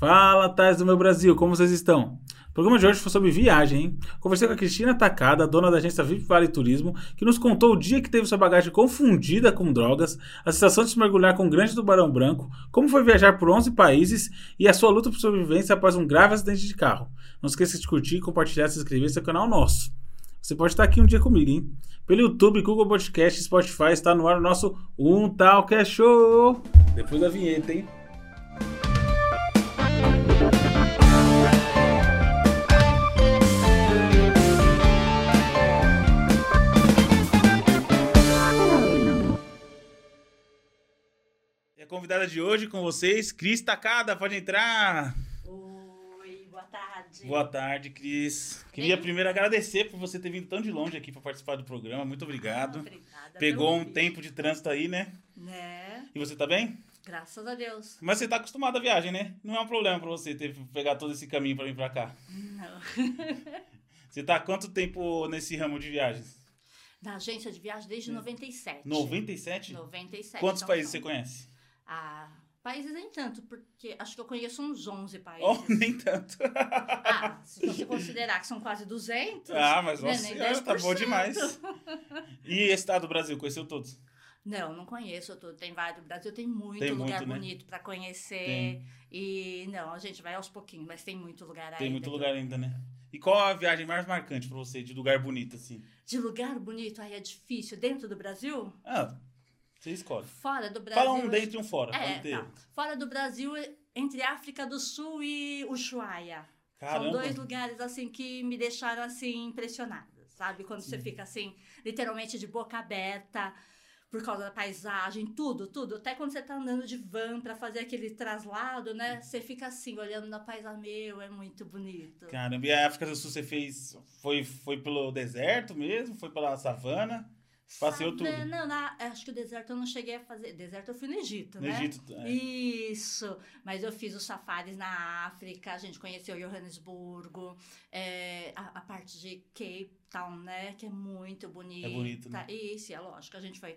Fala, Tais do meu Brasil, como vocês estão? O programa de hoje foi sobre viagem, hein? Conversei com a Cristina Tacada, dona da agência VIP Vale Turismo, que nos contou o dia que teve sua bagagem confundida com drogas, a sensação de se mergulhar com o grande tubarão branco, como foi viajar por 11 países e a sua luta por sobrevivência após um grave acidente de carro. Não esqueça de curtir, compartilhar e se inscrever nesse canal nosso. Você pode estar aqui um dia comigo, hein? Pelo YouTube, Google Podcast, Spotify, está no ar o nosso Um Tal Que é Show! Depois da vinheta, hein? Convidada de hoje com vocês, Cris Tacada, pode entrar. Oi, boa tarde. Boa tarde, Cris. Queria primeiro agradecer por você ter vindo tão de longe aqui para participar do programa. Muito obrigado. Obrigada Pegou um tempo de trânsito aí, né? Né? E você tá bem? Graças a Deus. Mas você tá acostumado à viagem, né? Não é um problema para você ter pegar todo esse caminho para vir para cá. Não. Você tá há quanto tempo nesse ramo de viagens? Da agência de viagem desde 97. 97? 97. Quantos então países são- você conhece? Ah, países nem tanto, porque acho que eu conheço uns 11 países. Oh, nem tanto. Ah, se você considerar que são quase 200. ah, mas né, nossa senhora, tá bom 10%. demais. E estado do Brasil, conheceu todos? Não, não conheço tudo. Tem vários. O Brasil tem muito Tem lugar muito, né? bonito pra conhecer. Tem. E não, a gente vai aos pouquinhos, mas tem muito lugar Tem ainda muito que eu- lugar ainda, né? E qual a viagem mais marcante pra você, de lugar bonito, assim? De lugar bonito, aí é difícil. Dentro do Brasil? Ah, você escolhe. Fora do Brasil. Fala um dentro e um fora, É, tá. Fora do Brasil, entre África do Sul e Ushuaia. São Caramba. dois lugares, assim, que me deixaram, assim, impressionada, sabe? Quando você fica, assim, literalmente de boca aberta, por causa da paisagem, tudo, tudo. Até quando você tá andando de van pra fazer aquele traslado, né? Você fica assim, olhando na paisagem, meu, é muito bonito. Caramba, e a África do Sul você fez, foi, foi pelo deserto mesmo? Foi pela savana? Passeou tudo. Não, na- acho que o deserto eu não cheguei a fazer. Deserto eu fui no Egito, No né? Egito, é. Isso, mas eu fiz os safaris na África, a gente conheceu Johannesburgo, é, a, a parte de Cape Town, né, que é muito bonita. É bonito, né? Isso, é lógico, a gente foi...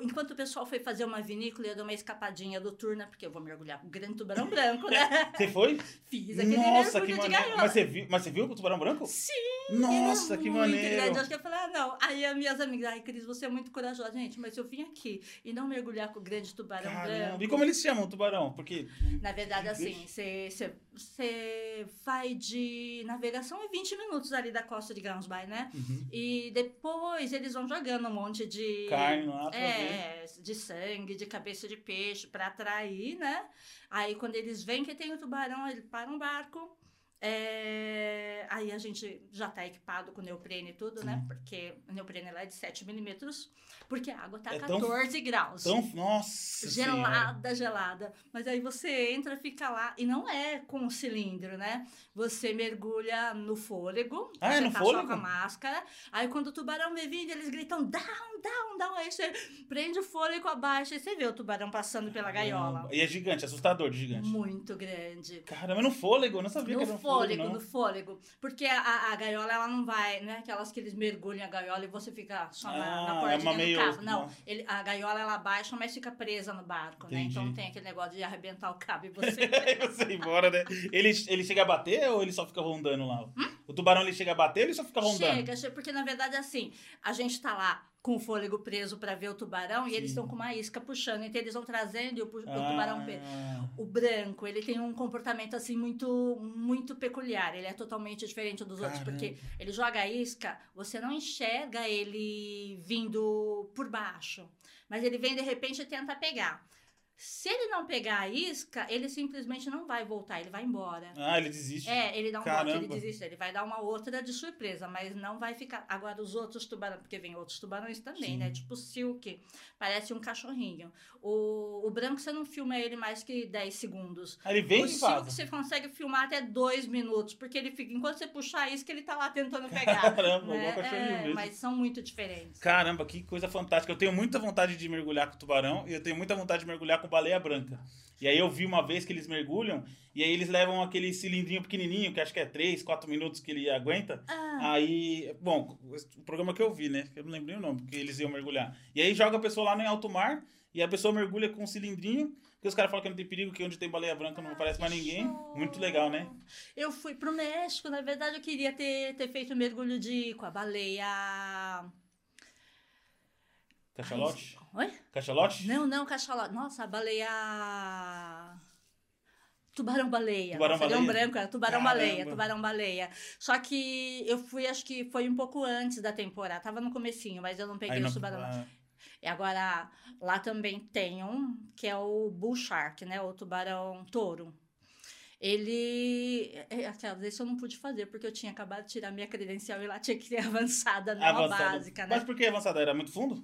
Enquanto o pessoal foi fazer uma vinícola, eu dei uma escapadinha tour, né, porque eu vou mergulhar com o grande tubarão branco, né? Você foi? Fiz aquele Nossa, que de. Mas você, viu, mas você viu com o tubarão branco? Sim! Nossa, que é muito maneiro. grande. Acho que eu falei, ah, não. Aí as minhas amigas, ai, Cris, você é muito corajosa. Gente, mas eu vim aqui e não mergulhar com o grande tubarão Caramba. branco... E como eles chamam o tubarão? Porque. Na verdade, assim, você vai de navegação em 20 minutos ali da costa de Gamsby, né? Uhum. E depois eles vão jogando um monte de... Carne lá pra ver. É, de sangue, de cabeça de peixe pra atrair, né? Aí quando eles veem que tem o tubarão, ele para um barco. É, Aí a gente já tá equipado com neoprene e tudo, né? Sim. Porque o neoprene lá é de 7 milímetros, porque a água tá É tão- 14 graus. Então, nossa. senhora. Gelada, gelada. Mas aí você entra, fica lá. E não é com um cilindro, né? Você mergulha no fôlego. Ah, é no tá fôlego? só com a máscara. Aí quando o tubarão vem vindo, eles gritam down, down, down. Aí você prende o fôlego abaixo e você vê o tubarão passando pela gaiola. E é gigante, assustador de gigante. Muito grande. Caramba, no fôlego, eu não sabia que No era um fôlego, não. no fôlego. Porque a, a, gaiola, ela não vai, né? Aquelas que eles mergulham a gaiola e você fica só na, Ah, na é portinha uma do meio- cabo. Não, uma- ele, a gaiola, ela baixa, mas fica presa no barco, né? Entendi. Então não tem aquele negócio de arrebentar o cabo e você... Você ir embora, né? Ele, ele chega a bater ou ele só fica rondando lá? O tubarão ele chega a bater ou ele só fica rondando? Chega, chega, porque na verdade, assim, a gente tá lá com o fôlego preso pra ver o tubarão e eles Sim. estão com uma isca puxando. Então eles vão trazendo e o, o Ah, tubarão... O branco, ele tem um comportamento assim muito muito peculiar. Ele é totalmente diferente dos outros, Caramba. porque ele joga a isca, você não enxerga ele vindo por baixo, mas ele vem de repente e tenta pegar. Se ele não pegar a isca, ele simplesmente não vai voltar, ele vai embora. Ah, ele desiste. É, ele dá um bote, ele desiste, ele vai dar uma outra de surpresa, mas não vai ficar. Agora, os outros tubarões, porque vem outros tubarões também, Sim. né? Tipo o Silk, parece um cachorrinho. O, o branco você não filma ele mais que 10 segundos. Aí ele vem o Silk você consegue filmar até 2 minutos, porque ele fica, enquanto você puxar isso, que ele tá lá tentando pegar. Caramba, né? igual cachorrinho É, mesmo. mas são muito diferentes. Caramba, que coisa fantástica. Eu tenho muita vontade de mergulhar com tubarão e eu tenho muita vontade de mergulhar com baleia branca. E aí eu vi uma vez que eles mergulham e aí eles levam aquele cilindrinho pequenininho, que acho que é 3, 4 minutos que ele aguenta. Ah, Aí, bom, o programa que eu vi, né? que Eu não lembrei o nome, porque eles iam mergulhar. E aí joga a pessoa lá no alto mar E a pessoa mergulha com um cilindrinho, que os caras falam que não tem perigo, que onde tem baleia branca não aparece mais ninguém. Muito legal, né? Eu fui pro México, na verdade eu queria ter, ter feito um mergulho de com a baleia. Cachalote? Oi? Cachalote? Não, não, cachalote. Nossa, a baleia. Tubarão-baleia. Tubarão-baleia? Tubarão branco, era tubarão-baleia, tubarão-baleia. Só que eu fui, acho que foi um pouco antes da temporada. Tava no comecinho, mas eu não peguei Aí o tubarão. ah, E agora, lá também tem um, que é o bull shark, né? O tubarão touro. Ele. é, Aquela vez eu não pude fazer, porque eu tinha acabado de tirar minha credencial e lá tinha que ter avançada, não a avançada. básica, né? Mas por que avançada? Era muito fundo?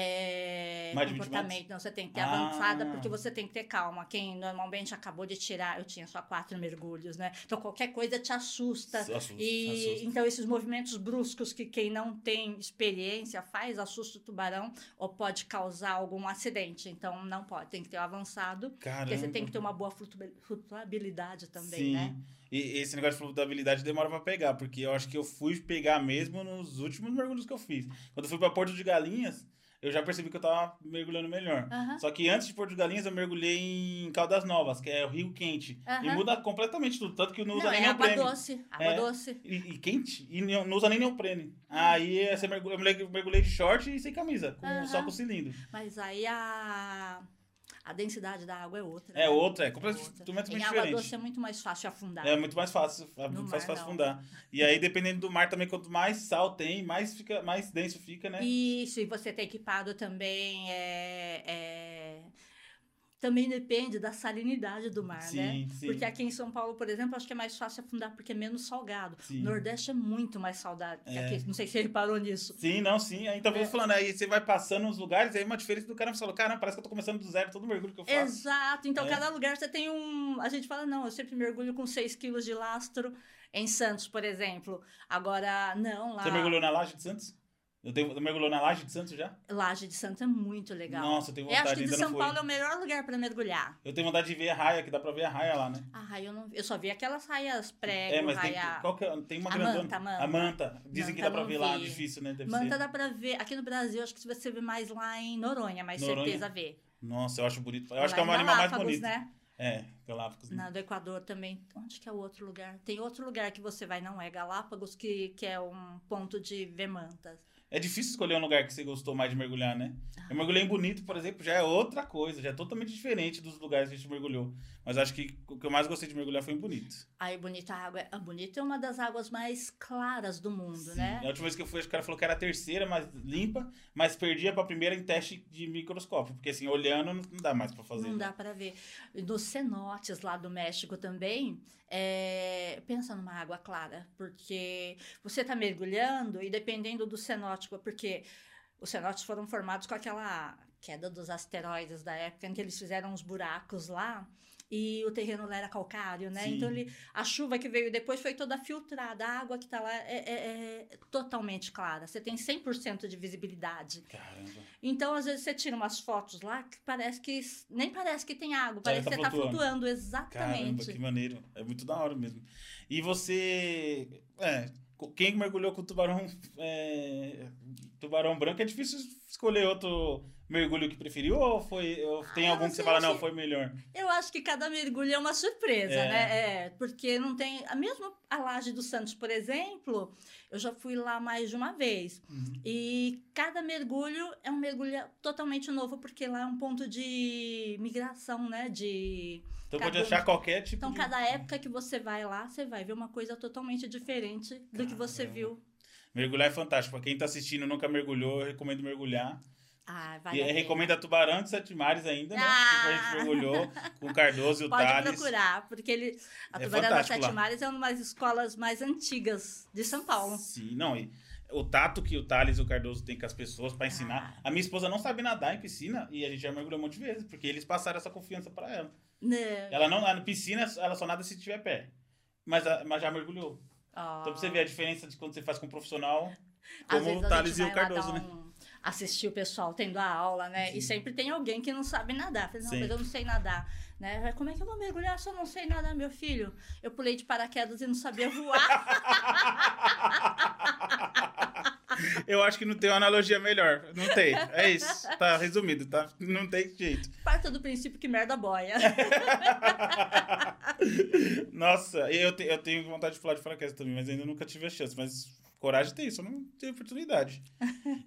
É, Mais de 20 comportamento, não, você tem que ter Ah. avançada porque você tem que ter calma. Quem normalmente acabou de tirar, eu tinha só quatro mergulhos, né? Então qualquer coisa te assusta. Assusta, E assusta. então esses movimentos bruscos que quem não tem experiência faz assusta o tubarão ou pode causar algum acidente. Então não pode, tem que ter o avançado, Caramba. porque você tem que ter uma boa flutu- flutuabilidade também, Sim. né? E esse negócio de flutuabilidade demora pra pegar, porque eu acho que eu fui pegar mesmo nos últimos mergulhos que eu fiz. Quando eu fui pra Porto de Galinhas, eu já percebi que eu tava mergulhando melhor. Só que antes de Porto de Galinhas, eu mergulhei em Caldas Novas, que é o Rio Quente. E muda completamente tudo, tanto que não usa Não, nem é água neoprene. doce, água É. doce. E, e quente, e não usa nem neoprene. Aí você mergulha, eu mergulhei- de short e sem camisa, com, só com cilindro. Mas aí a, a densidade da água é outra. É né? outra, é completamente Outra. completamente Em água diferente. doce é muito mais fácil afundar. É muito mais fácil, é muito mais fácil não. fundar. E aí, dependendo do mar também, quanto mais sal tem, mais, fica, mais denso fica, né? Isso, e você ter equipado também é, é- Também depende da salinidade do mar, né? Sim, sim. Porque aqui em São Paulo, por exemplo, acho que é mais fácil afundar porque é menos salgado. Sim. O Nordeste é muito mais salgado É. aqui. Não sei se você reparou nisso. Sim, não, sim. Aí, Então, eu É. falando, aí você vai passando nos lugares, aí uma diferença do cara você fala, cara, parece que eu tô começando do zero todo mergulho que eu faço. Exato. Então, É. cada lugar você tem um. A gente fala, não, eu sempre mergulho com 6 quilos de lastro em Santos, por exemplo. Agora, não, lá. Você mergulhou na Laje de Santos? Eu, tenho, eu mergulhou na Laje de Santos já? Laje de Santos é muito legal. Nossa, eu tenho eu acho vontade, que de São. Paulo é o melhor lugar para mergulhar. Eu tenho vontade de ver a raia, que dá pra ver a raia lá, né? Ah, eu não. Eu só vi aquelas raias prego, é, mas tem, raia. qual que é? tem uma A grandona. manta, a manta. A manta. Dizem que dá Manta pra não ver lá, vi. difícil, né? Deve Manta ser. dá pra ver. Aqui no Brasil, acho que você vê mais lá em Noronha, mais Noronha? certeza vê. Nossa, eu acho bonito. Eu Lá acho que é o animal mais Galápagos, bonito. né? É, Galápagos. né? Na do Equador também. Onde que é o outro lugar? Tem outro lugar que você vai, não é Galápagos, que, que é um ponto de ver mantas. É difícil escolher um lugar que você gostou mais de mergulhar, né? Eu mergulhei em Bonito, por exemplo, já é outra coisa, já é totalmente diferente dos lugares que a gente mergulhou. Mas acho que o que eu mais gostei de mergulhar foi em Bonito. Aí, Bonita a água. A Bonita é uma das águas mais claras do mundo, Sim. né? A última vez que eu fui, acho que o cara falou que era a terceira, mais limpa, mas perdia pra primeira em teste de microscópio. Porque assim, olhando não dá mais pra fazer. Não né? dá para ver. Nos cenotes lá do México também, é, pensa numa água clara, porque você está mergulhando e dependendo do cenótico, porque os cenotes foram formados com aquela queda dos asteroides da época em que eles fizeram uns buracos lá. E o terreno lá era calcário, né? Sim. Então ele, a chuva que veio depois foi toda filtrada. A água que está lá é, é- é totalmente clara. Você tem 100% de visibilidade. Caramba. Então, às vezes, você tira umas fotos lá que parece que. Nem parece que tem água, parece tá que você tá flutuando. flutuando, Caramba, exatamente. que maneiro. É muito da hora mesmo. E você. É. Quem mergulhou com tubarão. é, tubarão branco é difícil escolher outro mergulho que preferiu? Ou foi. Ou tem Ah, algum que você fala, não, foi melhor? Eu acho que cada mergulho é uma surpresa, É. né? É, porque não tem. A mesma a Laje dos Santos, por exemplo, eu já fui lá mais de uma vez. Uhum. E cada mergulho é um mergulho totalmente novo, porque lá é um ponto de migração, né? De. Então Cada pode achar qualquer tipo Então, de. cada época que você vai lá, você vai ver uma coisa totalmente diferente do que você Caramba. viu. Mergulhar é fantástico. Pra quem tá assistindo e nunca mergulhou, eu recomendo mergulhar. Ah, e vale a pena. recomendo a Tubarão de Sete Mares ainda, né? Ah! Que a gente mergulhou com o Cardoso e o Pode Thales. procurar, porque ele, a É Tubarão fantástico Sete. Mares é uma das escolas mais antigas de São Paulo. Sim, não. E o tato que o Thales e o Cardoso têm com as pessoas pra ensinar. Ah. A minha esposa não sabe nadar em piscina e a gente já mergulhou um monte de vezes, porque eles passaram essa confiança pra ela. Né? Ela não, na piscina, ela só nada se tiver pé. Mas, mas já mergulhou. Ó. Então pra você ver a diferença de quando você faz com um profissional, como o Thales e o Cardoso, dar né? Assistir o pessoal tendo a aula, né? Sim. E sempre tem alguém que não sabe nadar. Fala, não, Sim. mas eu não sei nadar. Né? Como é que eu vou mergulhar se eu não sei nadar, meu filho? Eu pulei de paraquedas e não sabia voar. Eu acho que não tem uma analogia melhor. Não tem. É isso. Tá resumido, tá? Não tem jeito. Parta do princípio que merda boia. Nossa, eu, te, eu tenho vontade de falar de paraquedas também, mas ainda nunca tive a chance. Mas coragem tem isso, eu não tenho oportunidade.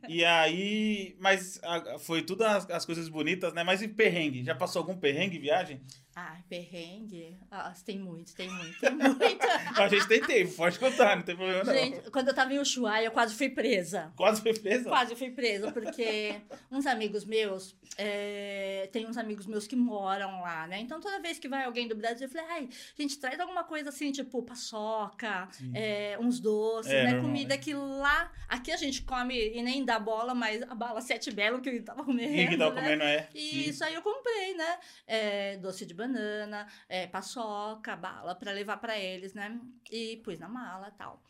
e aí, mas a, foi tudo as, as, coisas bonitas, né? Mas e perrengue? Já passou algum perrengue viagem? Ah, perrengue? Ah, tem muito, tem muito, tem muito. a gente tem tempo, pode contar, não tem problema não. Gente, quando eu tava em Ushuaia, eu quase fui presa. Quase fui presa? Quase fui presa, porque uns amigos meus, é, tem uns amigos meus que moram lá, né? Então toda vez que vai alguém do Brasil, eu falei, ai, gente, traz alguma coisa assim, tipo paçoca, é, uns doces, é, né? Normal, Comida né? que lá, aqui a gente come e nem dá bola, mas a bala sete belo que eu tava comendo. que tava né? comendo, é. E isso aí eu comprei, né? É, doce de banana, é, paçoca, bala para levar para eles, né? E pus na mala tal.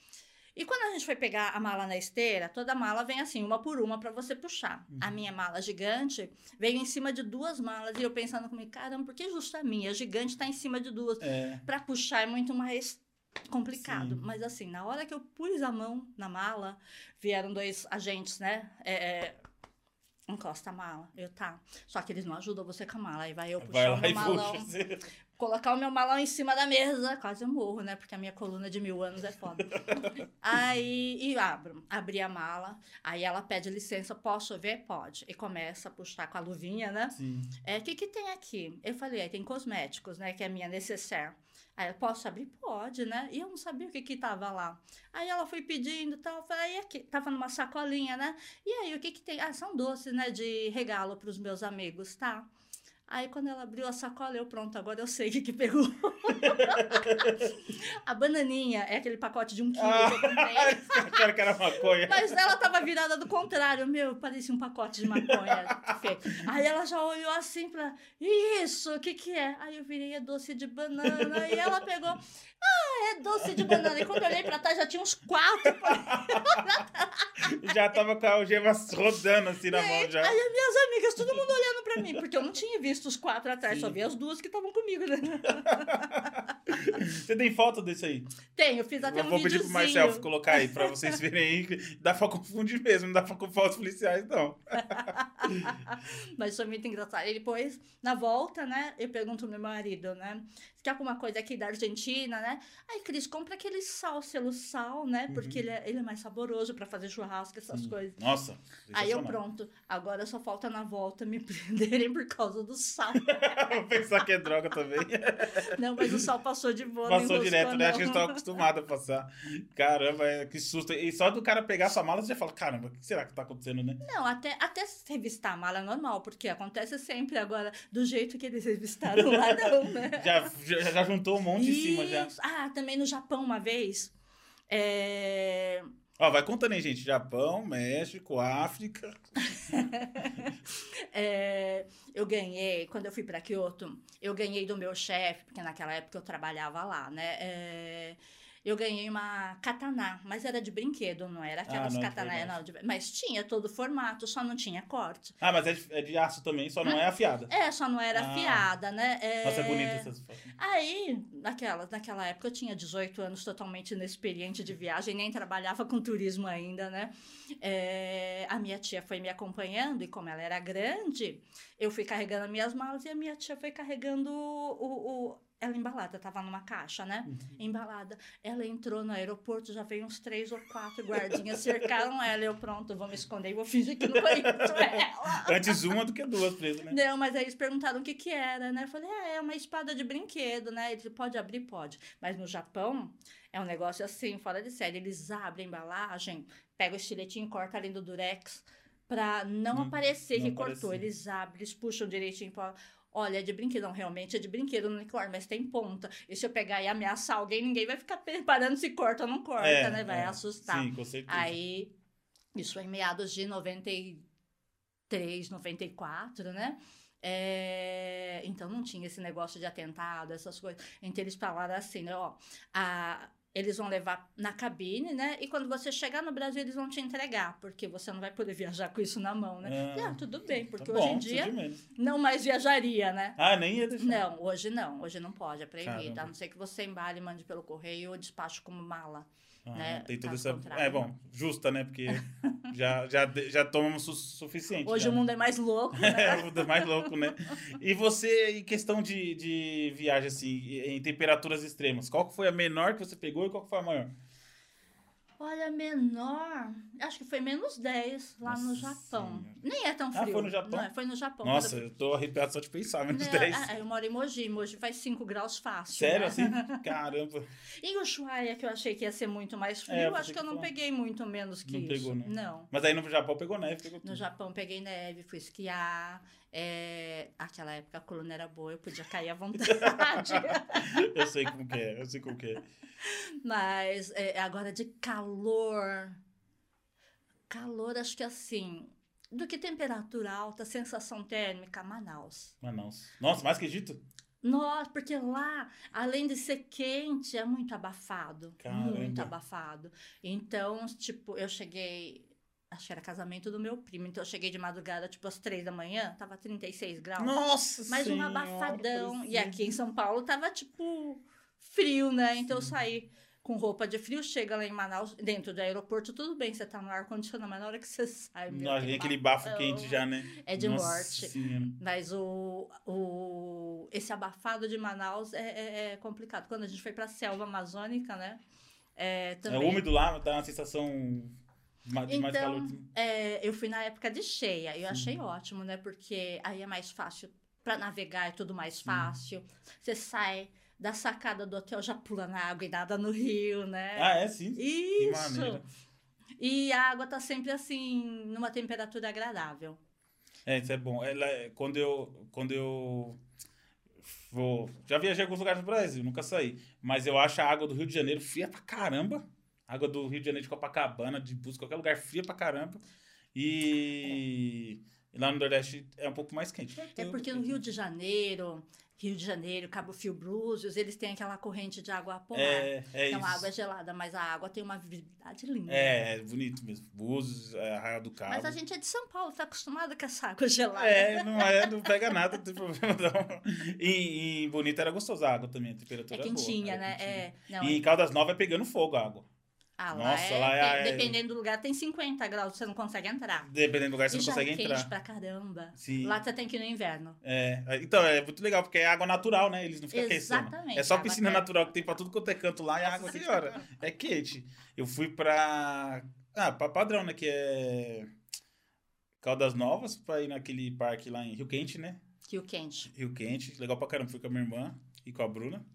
E quando a gente foi pegar a mala na esteira, toda mala vem assim, uma por uma, para você puxar. Uhum. A minha mala gigante veio em cima de duas malas e eu pensando comigo, caramba, por que justo a minha? A gigante tá em cima de duas. É. Para puxar é muito mais complicado. Sim. Mas assim, na hora que eu pus a mão na mala, vieram dois agentes, né? É, é encosta a mala. Eu, tá. Só que eles não ajudam você com a mala. Aí vai eu puxar vai o meu malão. Puxa. Colocar o meu malão em cima da mesa. Quase eu morro, né? Porque a minha coluna de mil anos é foda. aí, e abro. Abri a mala. Aí ela pede licença. Posso ver? Pode. E começa a puxar com a luvinha, né? Sim. É, o que que tem aqui? Eu falei, aí tem cosméticos, né? Que é a minha necessaire. Aí eu posso abrir? Pode, né? E eu não sabia o que que tava lá. Aí ela foi pedindo e tal. Falei, aqui, tava numa sacolinha, né? E aí, o que que tem? Ah, são doces, né? De regalo para os meus amigos, tá? Aí quando ela abriu a sacola, eu pronto, agora eu sei o que, que pegou. a bananinha é aquele pacote de um quilo ah, que eu comprei. Que era maconha. Mas ela tava virada do contrário. Meu, parecia um pacote de maconha. Aí ela já olhou assim pra. Isso, o que que é? Aí eu virei, é doce de banana. E ela pegou. Ah, é doce de banana. E quando eu olhei pra trás, já tinha uns quatro. já tava com a algema rodando assim na mão já. Aí as minhas amigas, todo mundo olhando pra mim, porque eu não tinha visto os quatro atrás, Sim. só vi as duas que estavam comigo, né? Você tem foto desse aí? Tenho, fiz até eu um Vou pedir pro Marcel colocar aí, pra vocês verem aí. Dá pra confundir mesmo, não dá pra com fotos policiais, não. Mas foi muito engraçado. E depois, na volta, né, eu pergunto pro meu marido, né? Você quer alguma coisa aqui da Argentina, né? Aí, Cris, compra aquele sal, selo sal, né? Uhum. Porque ele é, ele é mais saboroso pra fazer churrasco, essas Sim. coisas. Nossa. Aí eu pronto. Agora só falta na volta me prenderem por causa do sal. Vou pensar que é droga também. não, mas o sal passou de boa. Passou direto, né? Acho que eles estão acostumados a passar. Caramba, é, que susto. E só do cara pegar sua mala, você já fala, caramba, o que será que tá acontecendo, né? Não, até, até revistar a mala é normal, porque acontece sempre agora, do jeito que eles revistaram lá, não, né? já, já, já juntou um monte Isso. em cima já. Ah, também no Japão uma vez. É... Ó, vai contando aí, gente. Japão, México, África. é, eu ganhei, quando eu fui para Kyoto, eu ganhei do meu chefe, porque naquela época eu trabalhava lá, né? É, eu ganhei uma katana, mas era de brinquedo, não era aquelas ah, não, katana, não, de, mas tinha todo o formato, só não tinha corte. Ah, mas é de, é de aço também, só não é afiada. É, só não era ah. afiada, né? É... Nossa, é bonita essas fotos. Aí, naquela, naquela época eu tinha 18 anos, totalmente inexperiente de viagem, nem trabalhava com turismo ainda, né? É, a minha tia foi me acompanhando e como ela era grande, eu fui carregando as minhas malas e a minha tia foi carregando o, o ela embalada, tava numa caixa, né? Uhum. Embalada. Ela entrou no aeroporto, já veio uns três ou quatro guardinhas, cercaram ela. Eu, pronto, vou me esconder e vou fingir que não conheço ela. Antes uma do que duas presas, né? Não, mas aí eles perguntaram o que que era, né? Eu falei, ah, é uma espada de brinquedo, né? Ele pode abrir? Pode. Mas no Japão, é um negócio assim, fora de série. Eles abrem a embalagem, pegam o estiletinho, corta ali do durex, pra não, não aparecer não que aparecer. cortou. Eles abrem, eles puxam direitinho pra Olha, é de brinquedo, não, realmente é de brinquedo no unicórnio, mas tem ponta. E se eu pegar e ameaçar alguém, ninguém vai ficar preparando se corta ou não corta, é, né? Vai é. assustar. Sim, com certeza. Aí, isso foi em meados de 93, 94, né? É, então não tinha esse negócio de atentado, essas coisas. Então eles falaram assim, né, ó, a, eles vão levar na cabine, né? E quando você chegar no Brasil, eles vão te entregar, porque você não vai poder viajar com isso na mão, né? Ah, ah tudo bem, porque tá hoje bom, em dia não mais viajaria, né? Ah, nem ia deixar. Não, hoje não. Hoje não pode, é proibido. A não ser que você embale mande pelo correio ou despacho como mala. Ah, né? Tem toda essa. É bom, justa, né? Porque Já, já, já tomamos o suficiente. Hoje já, o né? mundo é mais louco, né? É, o mundo é mais louco, né? E você, em questão de, de viagem, assim, em temperaturas extremas, qual que foi a menor que você pegou e qual que foi a maior? Olha, menor. Acho que foi menos 10 lá no Nossa Japão. Senhora. Nem é tão Ah, frio. foi no Japão? Não, é, foi no Japão. Nossa, eu tô arrepiado só de pensar, menos Não, 10. ah, eu moro em Mogi. Mogi faz 5 graus fácil. Sério, né? assim? Caramba. Em Ushuaia, que eu achei que ia ser muito mais frio, É, eu acho que eu não foi- peguei muito menos que Não isso. pegou, né? Não. Mas aí no Japão pegou neve, pegou No. Japão peguei neve, fui esquiar. É... Aquela época a coluna era boa, eu podia cair à vontade. Eu sei como que é, eu sei como que é. Mas é, agora de calor. Calor, acho que assim. Do que temperatura alta, sensação térmica, Manaus. Manaus. Nossa, mais que Egito? Nossa, porque lá, além de ser quente, é muito abafado. Caramba. Muito abafado. Então, tipo, eu cheguei. Acho que era casamento do meu primo. Então, eu cheguei de madrugada, tipo, às três da manhã, tava 36 graus. Nossa Mas um abafadão. E aqui em São Paulo tava, tipo, frio, né? Então eu saí com roupa de frio, chega lá em Manaus, dentro do aeroporto, tudo bem, você tá no ar-condicionado, mas na hora que você sai, meu, Nossa, aquele bafo quente já, né? É de Nossa morte. Senhora. Mas o, o, esse abafado de Manaus é, é- é complicado. Quando a gente foi pra selva amazônica, né? É, É também, úmido lá, dá uma sensação mais Então, calor. é, eu fui na época de cheia. Eu Sim. achei ótimo, né? Porque aí é mais fácil para navegar, é tudo mais fácil. Você sai da sacada do hotel, já pula na água e nada no rio, né? Ah, é sim. Isso! E a água tá sempre assim, numa temperatura agradável. É, isso é bom. Ela, é- quando eu quando eu vou, já viajei alguns lugares do Brasil, nunca saí, mas eu acho a água do Rio de Janeiro fria pra caramba. Água do Rio de Janeiro de Copacabana, de Búzios, qualquer lugar fria pra caramba. E, e lá no Nordeste é um pouco mais quente. É porque no Rio de Janeiro, Rio de Janeiro, Cabo Fio Búzios, eles têm aquela corrente de água polar. é, é então isso. a água é gelada, mas a água tem uma visibilidade linda. É, é bonito mesmo. Búzios, é, Arraial do Cabo. Mas a gente é de São Paulo, tá acostumado com essa água gelada. É, não é, não pega nada, não tem problema não. E, e bonito era gostoso a água também, a temperatura É era boa, quentinha, era né? quentinha. É. Não, E em Caldas Novas é pegando fogo a água. Ah, lá Nossa, é, lá é- dependendo do lugar, tem 50 graus, você não consegue entrar. Dependendo do lugar, você e não consegue é quente entrar. pra caramba. Sim. Lá você tem que ir no inverno. É, então é muito legal, porque é água natural, né? Eles não ficam aquecendo. Exatamente, É só piscina natural que tem pra tudo quanto é canto lá e a água aqui, hora. É quente. Eu fui pra. Ah, pra padrão, né? Que é. Caldas Novas, pra ir naquele parque lá em Rio Quente, né? Rio quente. Rio Quente, legal pra caramba. Fui com a minha irmã e com a Bruna.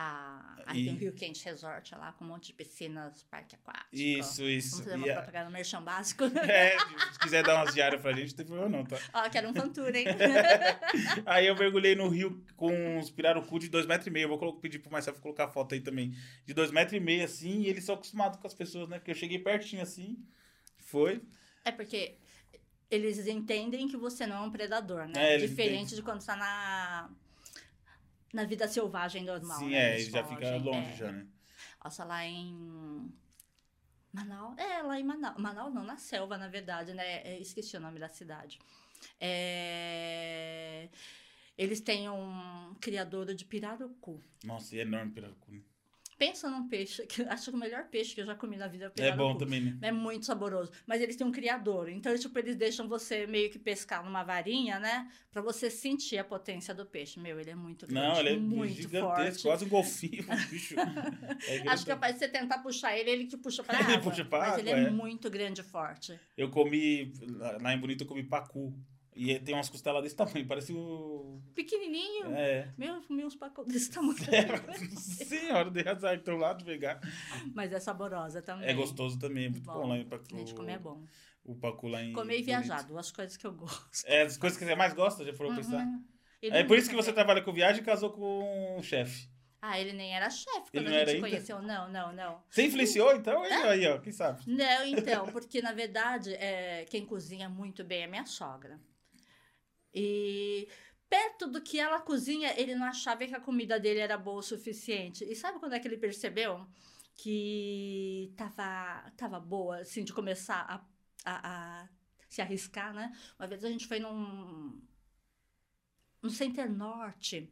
Ah, aí E- tem o Rio Quente Resort lá, com um monte de piscinas, parque aquático. Isso, isso. Vamos fazer uma E a- propaganda merchan básico. É, se quiser dar umas diárias pra gente, não tem problema não, tá? Ó, quero um fantour, hein? Aí eu mergulhei no rio com uns pirarucu de 2,5 metros. e meio. Eu vou pedir pro Marcelo colocar a foto aí também. De 2,5 metros, e meio, assim, e eles são acostumados com as pessoas, né? Porque eu cheguei pertinho assim. Foi. É porque eles entendem que você não é um predador, né? É, Diferente entendem. de quando você tá na, na vida selvagem normal. Sim, né? é, ele já fica longe é. já, né? Nossa, lá em. Manaus? É, lá em Manaus. Manaus não, na selva, na verdade, né? É, Esqueci o nome da cidade. É, Eles têm um criadouro de pirarucu. Nossa, e é enorme pirarucu. né? Pensa num peixe, que acho que o melhor peixe que eu já comi na vida é o É bom também, né? É muito saboroso. Mas eles têm um criador. Então, tipo, eles deixam você meio que pescar numa varinha, né? Pra você sentir a potência do peixe. Meu, ele é muito grande. Não, ele é muito gigantesco, forte. quase um golfinho, bicho. É Acho que capaz de você tentar puxar ele, ele te puxa pra Ele água. puxa pra mas água, ele é, é. muito grande e forte. Eu comi, lá em Bonito, eu comi pacu. E tem umas costelas desse tamanho, parece o... Pequenininho. É. Meu, meus pacotes desse tamanho. é. Senhora, dei azar então lá de pegar. Mas é saborosa também. É gostoso também, é muito bom, Bom. lá em Pacu. Gente, comer é bom. O Pacu lá em Comer e viajar, duas coisas que eu gosto. É, as coisas que você mais gosta, já foram pensar? Uhum. Ele É por isso que você trabalha com viagem e casou com um chefe. Ah, ele nem era chefe Ele quando a gente conheceu. Não, não, não. Você influenciou, então? Aí, aí, ó, quem sabe? Não, então, porque na verdade, é, quem cozinha muito bem é minha sogra. E perto do que ela cozinha, ele não achava que a comida dele era boa o suficiente. E sabe quando é que ele percebeu que tava, tava boa, assim, de começar a, a, a se arriscar, né? Uma vez a gente foi num, no Center Norte.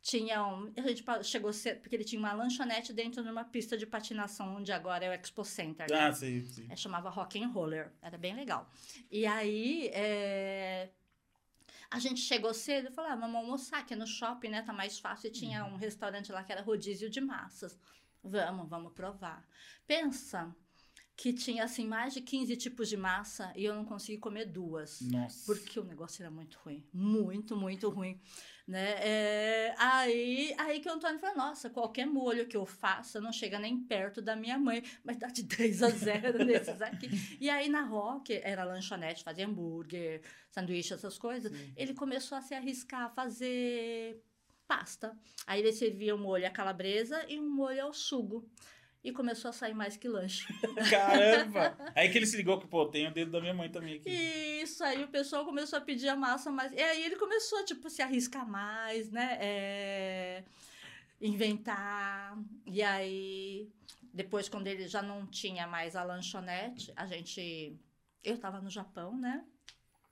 Tinha um, a gente chegou cedo, porque ele tinha uma lanchonete dentro de uma pista de patinação, onde agora é o Expo Center. né? Ah, sim, sim. É, chamava Rock and Roller, era bem legal. E aí, é, a gente chegou cedo e falou, ah, vamos almoçar aqui no shopping, né, tá mais fácil. E tinha um restaurante lá que era rodízio de massas. Vamos, vamos provar. Pensa que tinha, assim, mais de 15 tipos de massa e eu não consegui comer duas. Nossa. Porque o negócio era muito ruim. Muito, muito ruim. Né? É, aí, aí que o Antônio falou, nossa, qualquer molho que eu faça não chega nem perto da minha mãe, mas dá de 3 a 0 nesses aqui. E aí na Rock, era lanchonete, fazia hambúrguer, sanduíche, essas coisas. Ele começou a se arriscar a fazer pasta. Aí ele servia um molho à calabresa e um molho ao sugo. E começou a sair mais que lanche. Caramba! Aí que ele se ligou que, pô, tem o dedo da minha mãe também aqui. Isso, aí o pessoal começou a pedir a massa mais. E aí ele começou, tipo, se arriscar mais, né? É, Inventar. E aí, depois, quando ele já não tinha mais a lanchonete, a gente. Eu tava no Japão, né?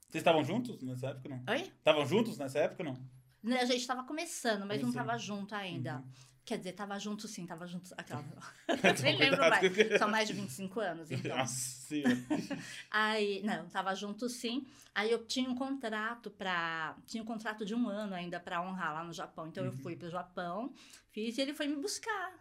Vocês estavam juntos nessa época, não? Oi? Estavam juntos nessa época, não? Né, A gente tava começando, mas não Começando. tava junto ainda. Uhum. Quer dizer, tava junto sim, tava junto. Aquela... Nem lembro mais. São mais de 25 anos, então. Nossa. Aí, não, tava junto sim. Aí eu tinha um contrato para, tinha um contrato de um ano ainda para honrar lá no Japão. Então eu Uhum. fui pro Japão, fiz e ele foi me buscar,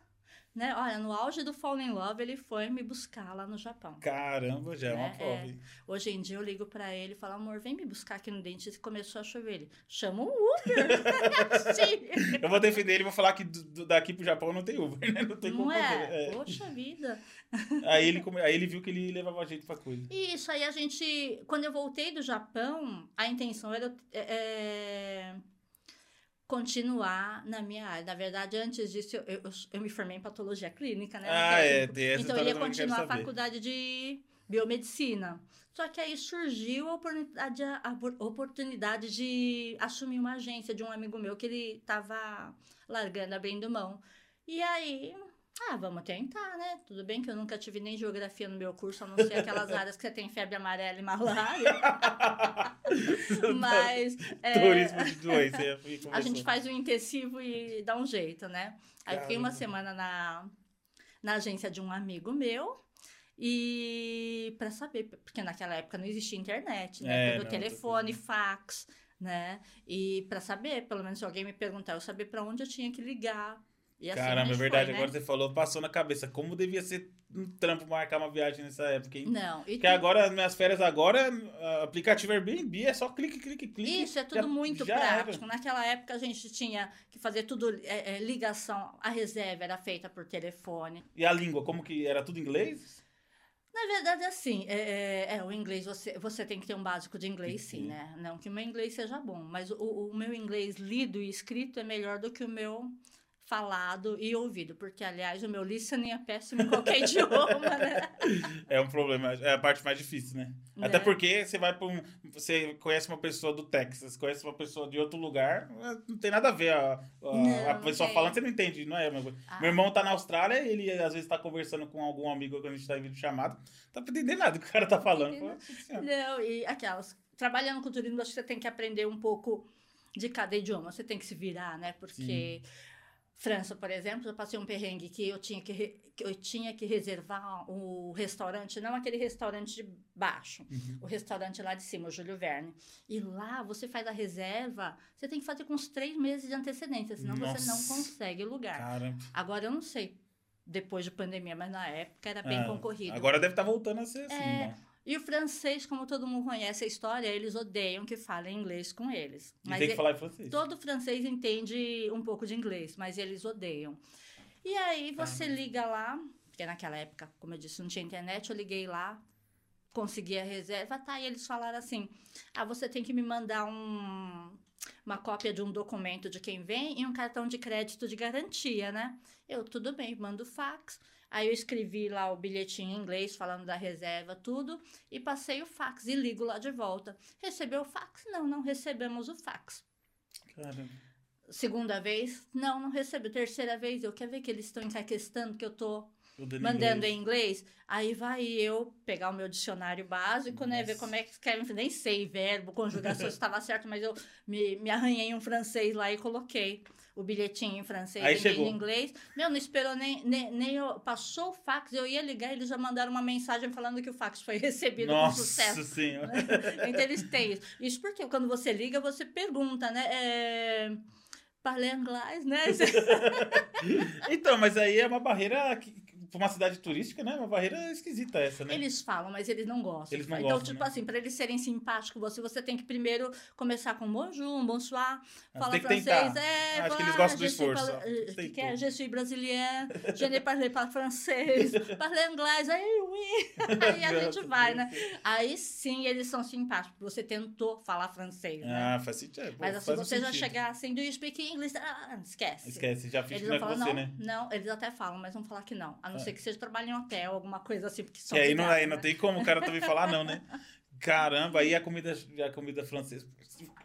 né? Olha, no auge do Fall in Love ele foi me buscar lá no Japão. Caramba, já é uma É, prova, é. Hoje em dia eu ligo para ele e falo, amor, vem me buscar aqui no dentista. E começou a chover. Ele, chama um Uber. Eu vou defender ele e vou falar que do- daqui pro Japão não tem Uber, né? Não tem como Não é? fazer. É. Poxa vida. Aí, ele, come- aí ele viu que ele levava jeito pra coisa. Isso, aí a gente. Quando eu voltei do Japão, a intenção era é, é, continuar na minha área. Na verdade, antes disso, eu, eu, eu me formei em patologia clínica, né? Ah, é, tem essa Então, eu ia continuar a faculdade de biomedicina. Só que aí surgiu a oportunidade, a oportunidade de assumir uma agência de um amigo meu que ele estava largando, abrindo mão. E aí, ah, vamos tentar, né? Tudo bem que eu nunca tive nem geografia no meu curso, a não ser aquelas áreas que você tem febre amarela e malária. Mas. é, Turismo de doença. fui a gente faz o intensivo e dá um jeito, né? Aí eu fiquei uma Caramba. semana na, na agência de um amigo meu. E para saber, porque naquela época não existia internet, né? É, não, telefone, fax, né? E para saber, pelo menos se alguém me perguntar, eu saber para onde eu tinha que ligar. E assim Caramba, é verdade. foi, né? Agora você falou, passou na cabeça. Como devia ser um trampo marcar uma viagem nessa época, hein? Não, e Porque agora, as minhas férias agora, a- aplicativo Airbnb é só clique, clique, clique. Isso, é tudo já- muito já era. prático. Naquela época a gente tinha que fazer tudo, é, é, ligação, a reserva era feita por telefone. E a língua, como que era tudo inglês? Na verdade, assim, é, é, é, o inglês, você, você tem que ter um básico de inglês, sim, Sim. né? Não que o meu inglês seja bom, mas o, o meu inglês lido e escrito é melhor do que o meu falado e ouvido, porque, aliás, o meu listening é péssimo em qualquer idioma, né? É um problema, é a parte mais difícil, né? Né? Até porque você vai para um. Você conhece uma pessoa do Texas, conhece uma pessoa de outro lugar, não tem nada a ver. A, a, Não, a pessoa tem. falando, você não entende, não é? a mesma coisa. Ah. Meu irmão tá na Austrália, ele às vezes tá conversando com algum amigo quando a gente tá em vídeo chamado, tá entendendo nada do que o cara tá falando. Entendendo. Fala, "Nossa Senhora." Não, e aquelas. Trabalhando com turismo, acho que você tem que aprender um pouco de cada idioma. Você tem que se virar, né? Porque França, por exemplo, eu passei um perrengue que eu tinha que, re- que eu tinha que reservar o restaurante, não aquele restaurante de baixo, Uhum. o restaurante lá de cima, o Júlio Verne. E lá você faz a reserva, você tem que fazer com uns três meses de antecedência, senão você não Nossa. consegue lugar. Agora eu não sei depois de pandemia, mas na época era bem Ah, concorrido. Agora deve estar voltando a ser assim, É, né? E o francês, como todo mundo conhece a história, eles odeiam que falem inglês com eles. E Mas tem que e- falar em francês. todo francês entende um pouco de inglês, mas eles odeiam. E aí você liga lá, porque naquela época, como eu disse, não tinha internet, eu liguei lá, consegui a reserva, tá? E eles falaram assim: ah, você tem que me mandar um, uma cópia de um documento de quem vem e um cartão de crédito de garantia, né? Eu, tudo bem, mando fax. Aí eu escrevi lá o bilhetinho em inglês falando da reserva, tudo, e passei o fax e ligo lá de volta. Recebeu o fax? Não, não recebemos o fax. Caramba. Segunda vez? Não, não recebeu. Terceira vez, eu quero ver que eles estão encaquestando que eu tô mandando inglês. em inglês. Aí vai eu pegar o meu dicionário básico, né? Ver Nossa. como é que escreve. Nem sei verbo, conjugação se estava certo, mas eu me, me arranhei em um francês lá e coloquei o bilhetinho em francês Aí e em inglês. Meu, não esperou nem, nem, nem eu, passou o fax, eu ia ligar, eles já mandaram uma mensagem falando que o fax foi recebido com Nossa sucesso. senhora. Então eles têm isso. Isso porque quando você liga, você pergunta, né? É... Parler inglês, né? então, mas aí é uma barreira que, uma cidade turística, né? Uma barreira esquisita essa, né? Eles falam, mas eles não gostam. Eles não então, gostam, tipo né? assim, para eles serem simpáticos com você, você tem que primeiro começar com bonjour, bonsoir, Ah, falar que francês. tentar. É, Acho que eles gostam do esforço, parle- ó. eh, que, que é? Je suis brasileiro, je ne parle pas francês, parle inglês, aí, oui. Aí a gente vai, né? Aí sim eles são simpáticos, porque você tentou falar francês, né? Ah, faz sentido. Mas assim, um você já sentido. chegar assim, do you speak English? Ah, esquece. Esquece, já fiz que não é falar, você, não, né? não, eles até falam, mas vão falar que não. A não É. ser que seja trabalho em hotel, alguma coisa assim, porque são E aí não, aí não né? tem como o cara também falar não, né? Caramba, aí a comida, a comida francesa.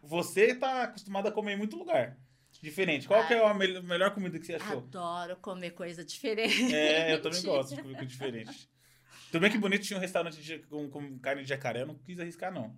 Você tá acostumado a comer em muito lugar. Diferente. Qual que é a mel- melhor comida que você achou? Adoro comer coisa diferente. É, eu também gosto de comer coisa diferente. Tudo bem que bonito tinha um restaurante de- com, com carne de jacaré, eu não quis arriscar, não.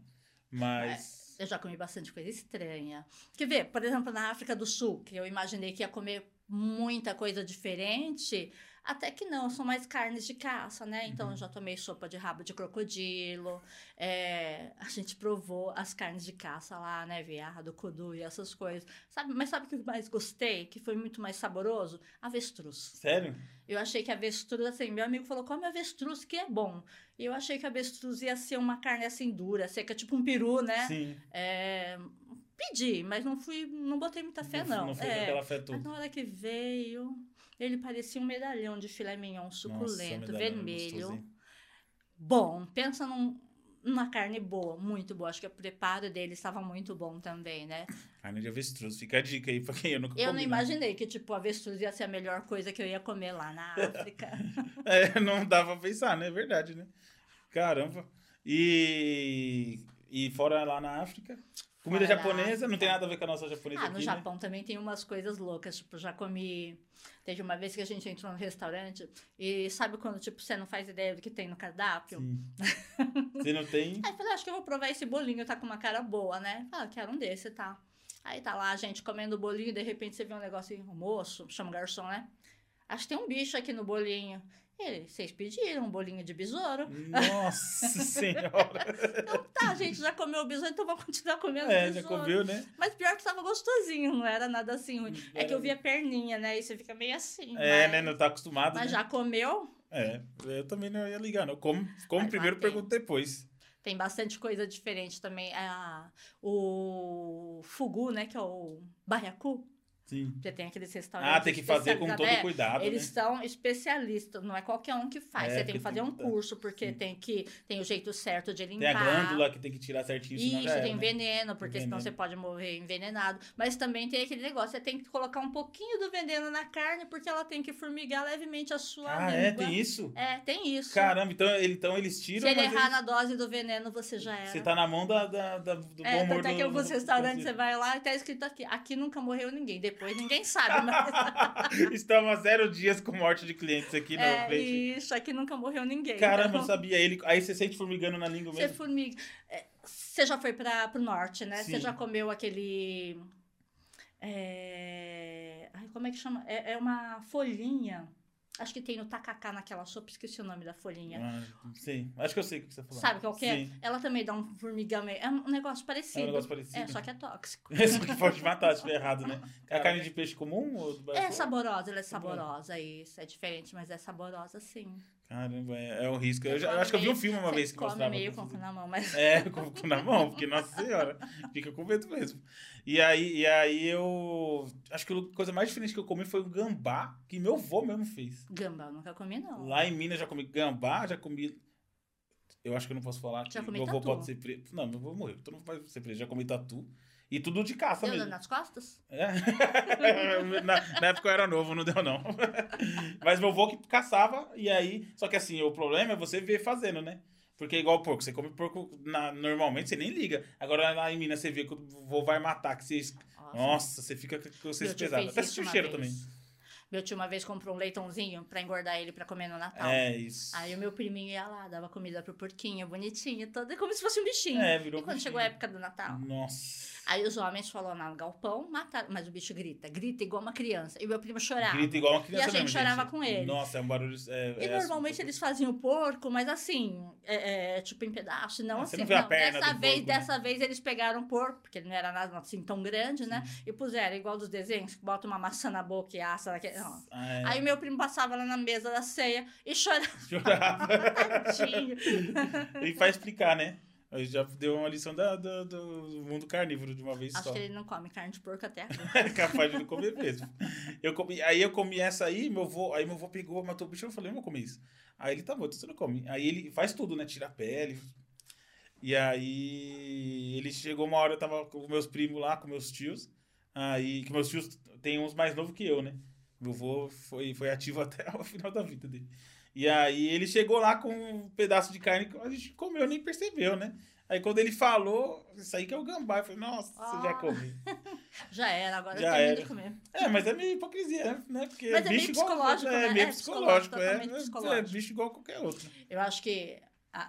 Mas. Eu já comi bastante coisa estranha. Quer ver, por exemplo, na África do Sul, que eu imaginei que ia comer muita coisa diferente, até que não, são mais carnes de caça, né? Então Uhum. eu já tomei sopa de rabo de crocodilo, é, a gente provou as carnes de caça lá, né? Veado, kudu e essas coisas. Sabe, mas sabe o que eu mais gostei? Que foi muito mais saboroso? Avestruz. Sério? Eu achei que avestruz, assim, meu amigo falou, come avestruz que é bom. E eu achei que avestruz ia ser uma carne assim dura, seca, tipo um peru, né? Sim. É, pedi, mas não fui, não botei muita fé, não. Não foi É, aquela fé mas toda. na hora que veio, ele parecia um medalhão de filé mignon suculento, Nossa, é vermelho. bom, pensa num- numa carne boa, muito boa. Acho que o preparo dele estava muito bom também, né? Carne de avestruz. Fica a dica aí pra quem eu nunca Eu comi. não né? imaginei que, tipo, avestruz ia ser a melhor coisa que eu ia comer lá na África. É, não dava pra pensar, né? É verdade, né? Caramba. E, e fora lá na África, comida Fora japonesa, não tem nada a ver com a nossa japonesa Ah, aqui, no né? Japão também tem umas coisas loucas. Tipo, já comi. Teve uma vez que a gente entrou no restaurante e sabe quando, tipo, você não faz ideia do que tem no cardápio? Você não tem... Aí eu falei, acho que eu vou provar esse bolinho, tá com uma cara boa, né? Ah, quero um desse, tá? Aí tá lá a gente comendo o bolinho, de repente você vê um negócio assim, o moço, chama o garçom, né? Acho que tem um bicho aqui no bolinho. Ele, vocês pediram um bolinho de besouro? Nossa senhora. Então tá, gente já comeu o besouro, então vamos continuar comendo É, o já besouro. comeu, né? Mas pior que tava gostosinho, não era nada assim ruim. É que eu vi a perninha, né? E você fica meio assim. É, mas, né? Não tá acostumado, Mas né? já comeu? É, eu também não ia ligar, não. Como, como Mas primeiro, tem. pergunto depois. Tem bastante coisa diferente também. Ah, o fugu, né? Que é o barracu. Sim. Você tem aqueles restaurantes Ah, tem que fazer com todo. É, cuidado, Eles né? são especialistas, não é qualquer um que faz. É, você tem porque que fazer tem um que curso, porque Sim. tem que tem o jeito certo de Tem limpar. a glândula que tem que tirar certinho, Isso, tem né? veneno, porque Tem senão você pode morrer envenenado. Mas também tem aquele negócio, você tem que colocar um pouquinho do veneno na carne, porque ela tem que formigar levemente a sua Ah, é? língua. Tem isso? É, tem isso. Caramba, então, ele- então eles tiram, Se ele errar eles- na dose do veneno, você já era. você tá na mão da, da, da- do É, bom humor é que do- alguns restaurantes você vai lá e tá escrito aqui, aqui nunca morreu ninguém. Depois ninguém sabe, mas... Estamos a zero dias com morte de clientes aqui na é, frente. isso, aqui nunca morreu ninguém. Caramba, Então, não sabia. Ele, aí você sente formigando na língua Você mesmo? formiga. é, Você já foi para o norte, né? Sim. Você já comeu aquele. é, Ai, como é que chama? É, é uma folhinha. Acho que tem no tacacá naquela sopa, esqueci o nome da folhinha. Ah, sim, acho que eu sei o que você tá falando. Sabe qual que é? Sim, Ela também dá um formigamento. É um negócio parecido. é um negócio parecido. É, só que é tóxico. Isso que pode matar se estiver errado, né? É a carne de peixe comum? Ou É saborosa, ela é saborosa, isso. É diferente, mas é saborosa sim. Caramba, é, é um risco. Eu, já- eu acho que eu vi um filme uma vez que come mostrava. meio com o cu na mão, mas. É, com o cu na mão, porque, nossa senhora, fica com medo mesmo. E aí, e aí eu. Acho que a coisa mais diferente que eu comi foi o gambá, que meu avô mesmo fez. Gamba, eu nunca comi, não. Lá em Minas já comi gambá, já comi. Eu acho que eu não posso falar que Já comi meu avô pode ser preso. Não, meu avô morreu, então não vai ser preso. Já comi tatu. E tudo de caça Deu mesmo. nas costas? É. na, na época eu era novo, não deu não. Mas meu avô que caçava, e aí. Só que assim, o problema é você ver fazendo, né? Porque é igual porco, você come porco na- normalmente, você nem liga. Agora lá em Minas você vê que o vô vai matar, que você. Nossa, você fica com você Meu tio pesado. fez Até sentiu uma cheiro vez. também. Meu tio uma vez comprou um leitãozinho pra engordar ele pra comer no Natal. É, isso. Aí o meu priminho ia lá, dava comida pro porquinho, bonitinho, todo, como se fosse um bichinho. É, virou e quando bichinho. chegou a época do Natal? Nossa. Aí os homens falaram no galpão, mataram. Mas o bicho grita, grita igual uma criança. E o meu primo chorava. Grita igual uma criança E a gente mesmo, chorava com ele. Nossa, é um barulho... É, E é normalmente eles faziam o porco, mas assim, é, é, tipo em pedaço, não Ah, assim. você não vê a perna dessa do vez, porco, né? dessa vez eles pegaram o porco, porque ele não era nada assim tão grande, né? E puseram, igual dos desenhos, bota uma maçã na boca e assa naquele. Não. Ah, é. Aí meu primo passava lá na mesa da ceia e chorava. Chorava. E faz explicar, né? Aí já deu uma lição da, do, do mundo carnívoro de uma vez Acho só. que ele não come carne de porco até agora. É capaz de não comer mesmo. Eu comi, aí eu comi essa aí, meu avô, aí meu avô pegou, matou o bicho, eu falei, eu não vou comer isso. Aí ele, tá bom, então você não come. Aí ele faz tudo, né? Tira a pele. E aí ele chegou uma hora, eu tava com meus primos lá, com meus tios. Aí, que meus tios tem uns mais novos que eu, né? Meu avô foi, foi ativo até o final da vida dele. E aí ele chegou lá com um pedaço de carne que a gente comeu, nem percebeu, né? Aí quando ele falou, isso aí que é o gambá. Eu falei, nossa, você já Ah. comeu. Já era, agora Já eu de comer. É, mas é meio hipocrisia, né? Porque Mas é meio bicho igual- psicológico, é, né? meio É psicológico, é, totalmente é, psicológico. bicho igual qualquer outro. Eu acho que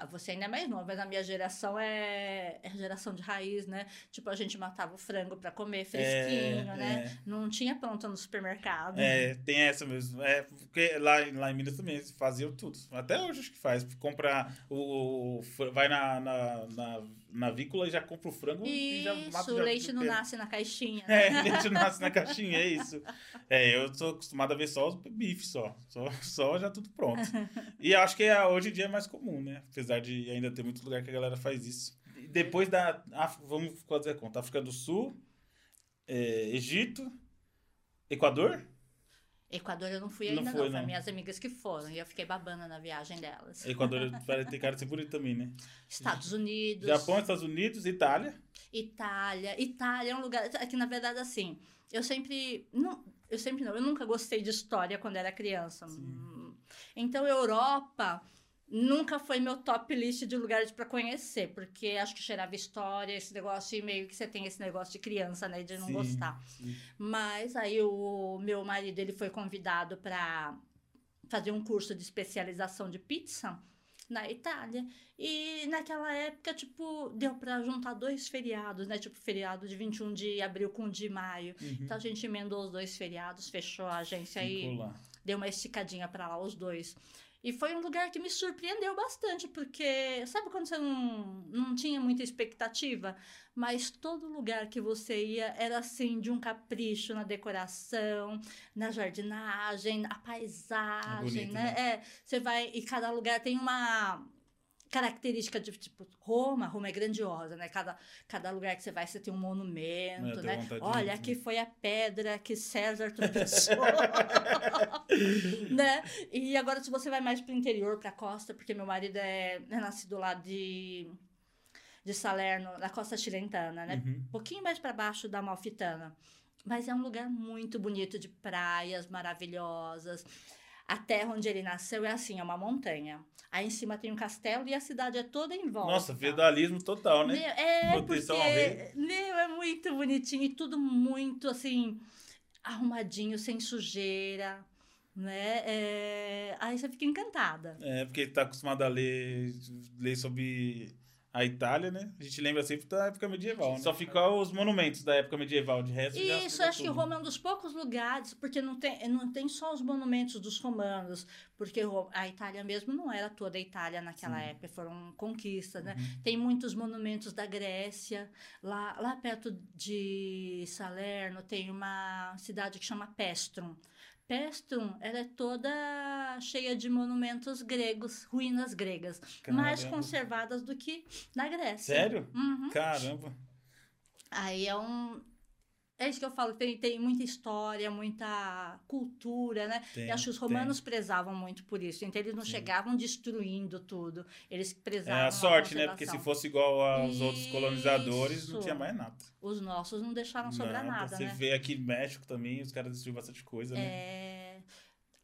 ah, você ainda é mais nova, mas a minha geração é, é geração de raiz, né? Tipo, a gente matava o frango pra comer fresquinho, É, né? Não tinha pronto no supermercado. É, tem essa mesmo. É, porque lá, lá em Minas também faziam tudo. Até hoje acho que faz. Compra o. o- vai na, na, na, na vícola e já compra o frango e já mata Isso, o já- leite não nasce na caixinha. É, leite não nasce na caixinha, é isso. É, eu tô acostumado a ver só os bife só. Só, só já tudo pronto. E acho que é, hoje em dia é mais comum, né? Apesar de ainda ter muito lugar que a galera faz isso. Depois da. Af- Vamos fazer a conta. África do Sul, é, Egito, Equador? Equador eu não fui Não ainda, foi, não. Foi não. minhas amigas que foram. E eu fiquei babando na viagem delas. Equador parece ter cara de ser bonito também, né? Estados Unidos. Japão, Estados Unidos, Itália. Itália. Itália é um lugar. É que, na verdade, assim, eu sempre. Não, eu sempre não, eu nunca gostei de história quando era criança. Hum, Então, Europa nunca foi meu top list de lugares para conhecer, porque acho que cheirava história, esse negócio, e meio que você tem esse negócio de criança, né, de não Sim, gostar. sim. Mas aí o meu marido ele foi convidado para fazer um curso de especialização de pizza na Itália. E naquela época, tipo, deu para juntar dois feriados, né? Tipo, feriado de 21 de abril com um de maio. Uhum. Então a gente emendou os dois feriados, fechou a agência Ficou e lá. deu uma esticadinha para lá os dois. E foi um lugar que me surpreendeu bastante, porque sabe quando você não, não tinha muita expectativa? Mas todo lugar que você ia era assim, de um capricho na decoração, na jardinagem, a paisagem, bonito, né? É, você vai, e cada lugar tem uma característica de tipo Roma, Roma é grandiosa, né? Cada, cada lugar que você vai você tem um monumento, É, né? Olha, aqui né? foi a pedra que César tropeçou. né? E agora, se você vai mais pro interior, pra costa, porque meu marido é, é nascido lá de, de Salerno, na costa chilentana, né? Uhum. Um pouquinho mais para baixo da Malfitana. Mas é um lugar muito bonito, de praias maravilhosas. A terra onde ele nasceu é assim, é uma montanha. Aí em cima tem um castelo e a cidade é toda em volta. Nossa, feudalismo total, né? Meu, é, Proteção porque meu, é muito bonitinho e tudo muito assim arrumadinho, sem sujeira, né? É, Aí você fica encantada. É, porque ele tá acostumado a ler, ler sobre a Itália, né? A gente lembra sempre da época medieval, né? Só ficam os monumentos da época medieval, de resto Isso, acho que tudo. Roma é um dos poucos lugares, porque não tem, não tem só os monumentos dos romanos, porque a Itália mesmo não era toda a Itália naquela Sim. época, foram conquistas, né? Uhum. Tem muitos monumentos da Grécia, lá, lá perto de Salerno tem uma cidade que chama Pestrum. Pestrum, ela é toda cheia de monumentos gregos, ruínas gregas, mais Caramba. conservadas do que na Grécia. Sério? Uhum. Caramba. Aí é um. É isso que eu falo, tem, tem muita história, muita cultura, né? Tem, acho que os romanos prezavam muito por isso. Então eles não Sim. chegavam destruindo tudo. Eles É prezavam. a sorte, né? conservação. Porque se fosse igual aos outros Isso. colonizadores, não tinha mais nada. Os nossos não deixaram sobrar Nada. nada, Você né? vê aqui no México também, os caras destruíram bastante coisa, né? É,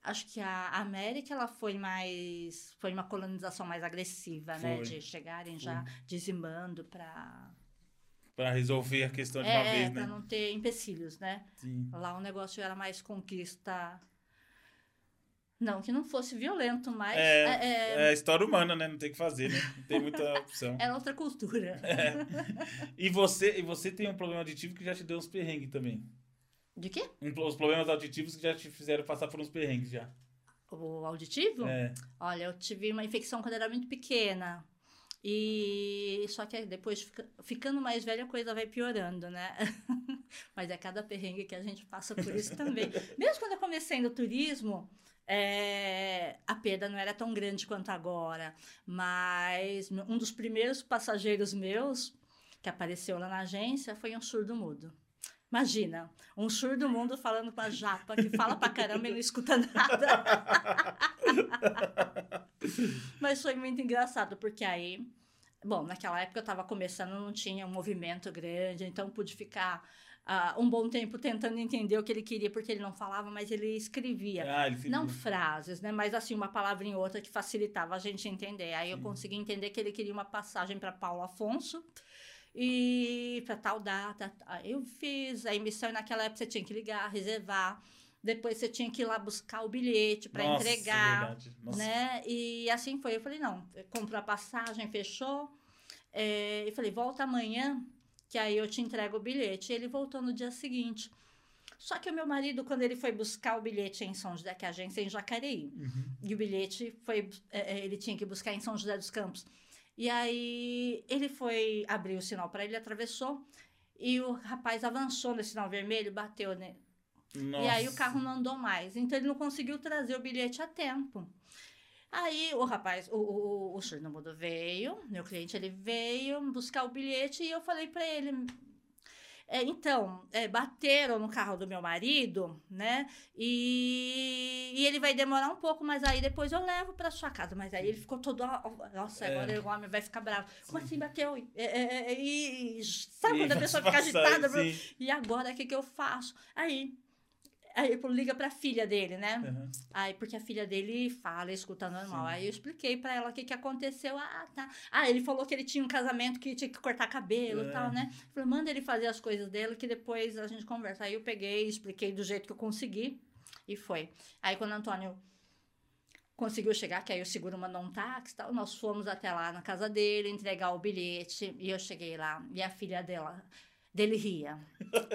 Acho que a América ela foi mais. Foi uma colonização mais agressiva, né? Foi. De chegarem já dizimando para. Pra resolver a questão de uma É, vez, para né? não ter empecilhos, né? Sim. Lá o negócio era mais conquista Não, que não fosse violento, mas. É, é- é- é história humana, né? Não tem o que fazer, né? Não tem muita opção. era outra cultura. É. E você, e você tem um problema auditivo que já te deu uns perrengues também. De quê? Os problemas auditivos que já te fizeram passar por uns perrengues já. O auditivo? É. Olha, eu tive uma infecção quando era muito pequena. E só que depois, fica- ficando mais velha, a coisa vai piorando, né? Mas é cada perrengue que a gente passa por isso também. Mesmo quando eu comecei no turismo, é, a perda não era tão grande quanto agora. Mas um dos primeiros passageiros meus que apareceu lá na agência foi um surdo mudo. Imagina, um surdo mudo falando com a japa que fala pra caramba e não escuta nada. Mas foi muito engraçado, porque aí, bom, naquela época eu tava começando, não tinha um movimento grande, então pude ficar ah, um bom tempo tentando entender o que ele queria, porque ele não falava, mas ele escrevia. Ah, ele Não frases, né? Mas assim, uma palavra em outra que facilitava a gente entender. Aí eu Sim. consegui entender que ele queria uma passagem para Paulo Afonso e para tal data. Aí Eu fiz a emissão e naquela época você tinha que ligar, reservar. Depois você tinha que ir lá buscar o bilhete para entregar. Nossa. né? E assim foi. Eu falei, não, comprou a passagem, fechou. É, e falei, volta amanhã, que aí eu te entrego o bilhete. E ele voltou no dia seguinte. Só que o meu marido, quando ele foi buscar o bilhete em São José, que é a agência é em Jacareí, Uhum. e o bilhete foi, é, é, ele tinha que buscar em São José dos Campos. E aí ele foi abrir o sinal para ele, atravessou, e o rapaz avançou no sinal vermelho, bateu ne- e aí o Nossa. carro não andou mais. Então ele não conseguiu trazer o bilhete a tempo. Aí o rapaz, o, o, o mudo veio, meu cliente ele veio buscar o bilhete e eu falei pra ele. É, então, é, bateram no carro do meu marido, né? E, e ele vai demorar um pouco, mas aí depois eu levo pra sua casa. Mas aí ele ficou todo. Nossa, É. agora o homem vai ficar bravo. Como assim bateu? E, é, é, e- sabe quando a pessoa fica agitada? sim. E agora, o que, que eu faço? Aí, aí ele liga pra filha dele, né? Uhum. Aí, porque a filha dele fala, escuta normal. Sim. Aí eu expliquei pra ela o que, que aconteceu. Ah, tá. Ah, ele falou que ele tinha um casamento que tinha que cortar cabelo e É. tal, né? Falei, manda ele fazer as coisas dele que depois a gente conversa. Aí eu peguei, expliquei do jeito que eu consegui e foi. Aí quando o Antônio conseguiu chegar, que aí o seguro mandou um táxi e tal, nós fomos até lá na casa dele entregar o bilhete e eu cheguei lá e a filha dela dele ria,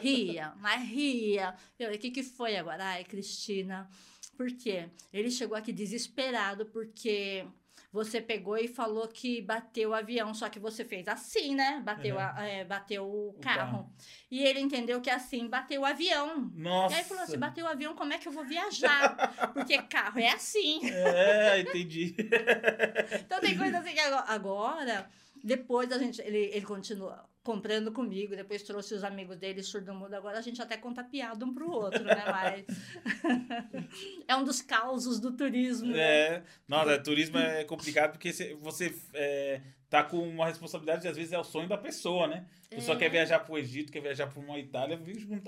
ria, mas ria. Eu falei, o que que foi agora? Ai, Cristina, por quê? Ele chegou aqui desesperado porque você pegou e falou que bateu o avião, só que você fez assim, né? Bateu, Uhum. a- é, bateu o, O carro. carro. E ele entendeu que assim, bateu o avião. Nossa. E aí falou assim, bateu o avião, como é que eu vou viajar? Porque carro é assim. É, entendi. Então tem coisa assim que agora, agora, depois a gente, ele, ele continua comprando comigo, depois trouxe os amigos dele surdo-mudo, agora a gente até conta piada um pro outro, né? Mas é um dos causos do turismo. né? É, nossa, turismo é complicado porque cê- você é, tá com uma responsabilidade, às vezes é o sonho da pessoa, né? A pessoa É. quer viajar pro Egito, quer viajar pra uma Itália,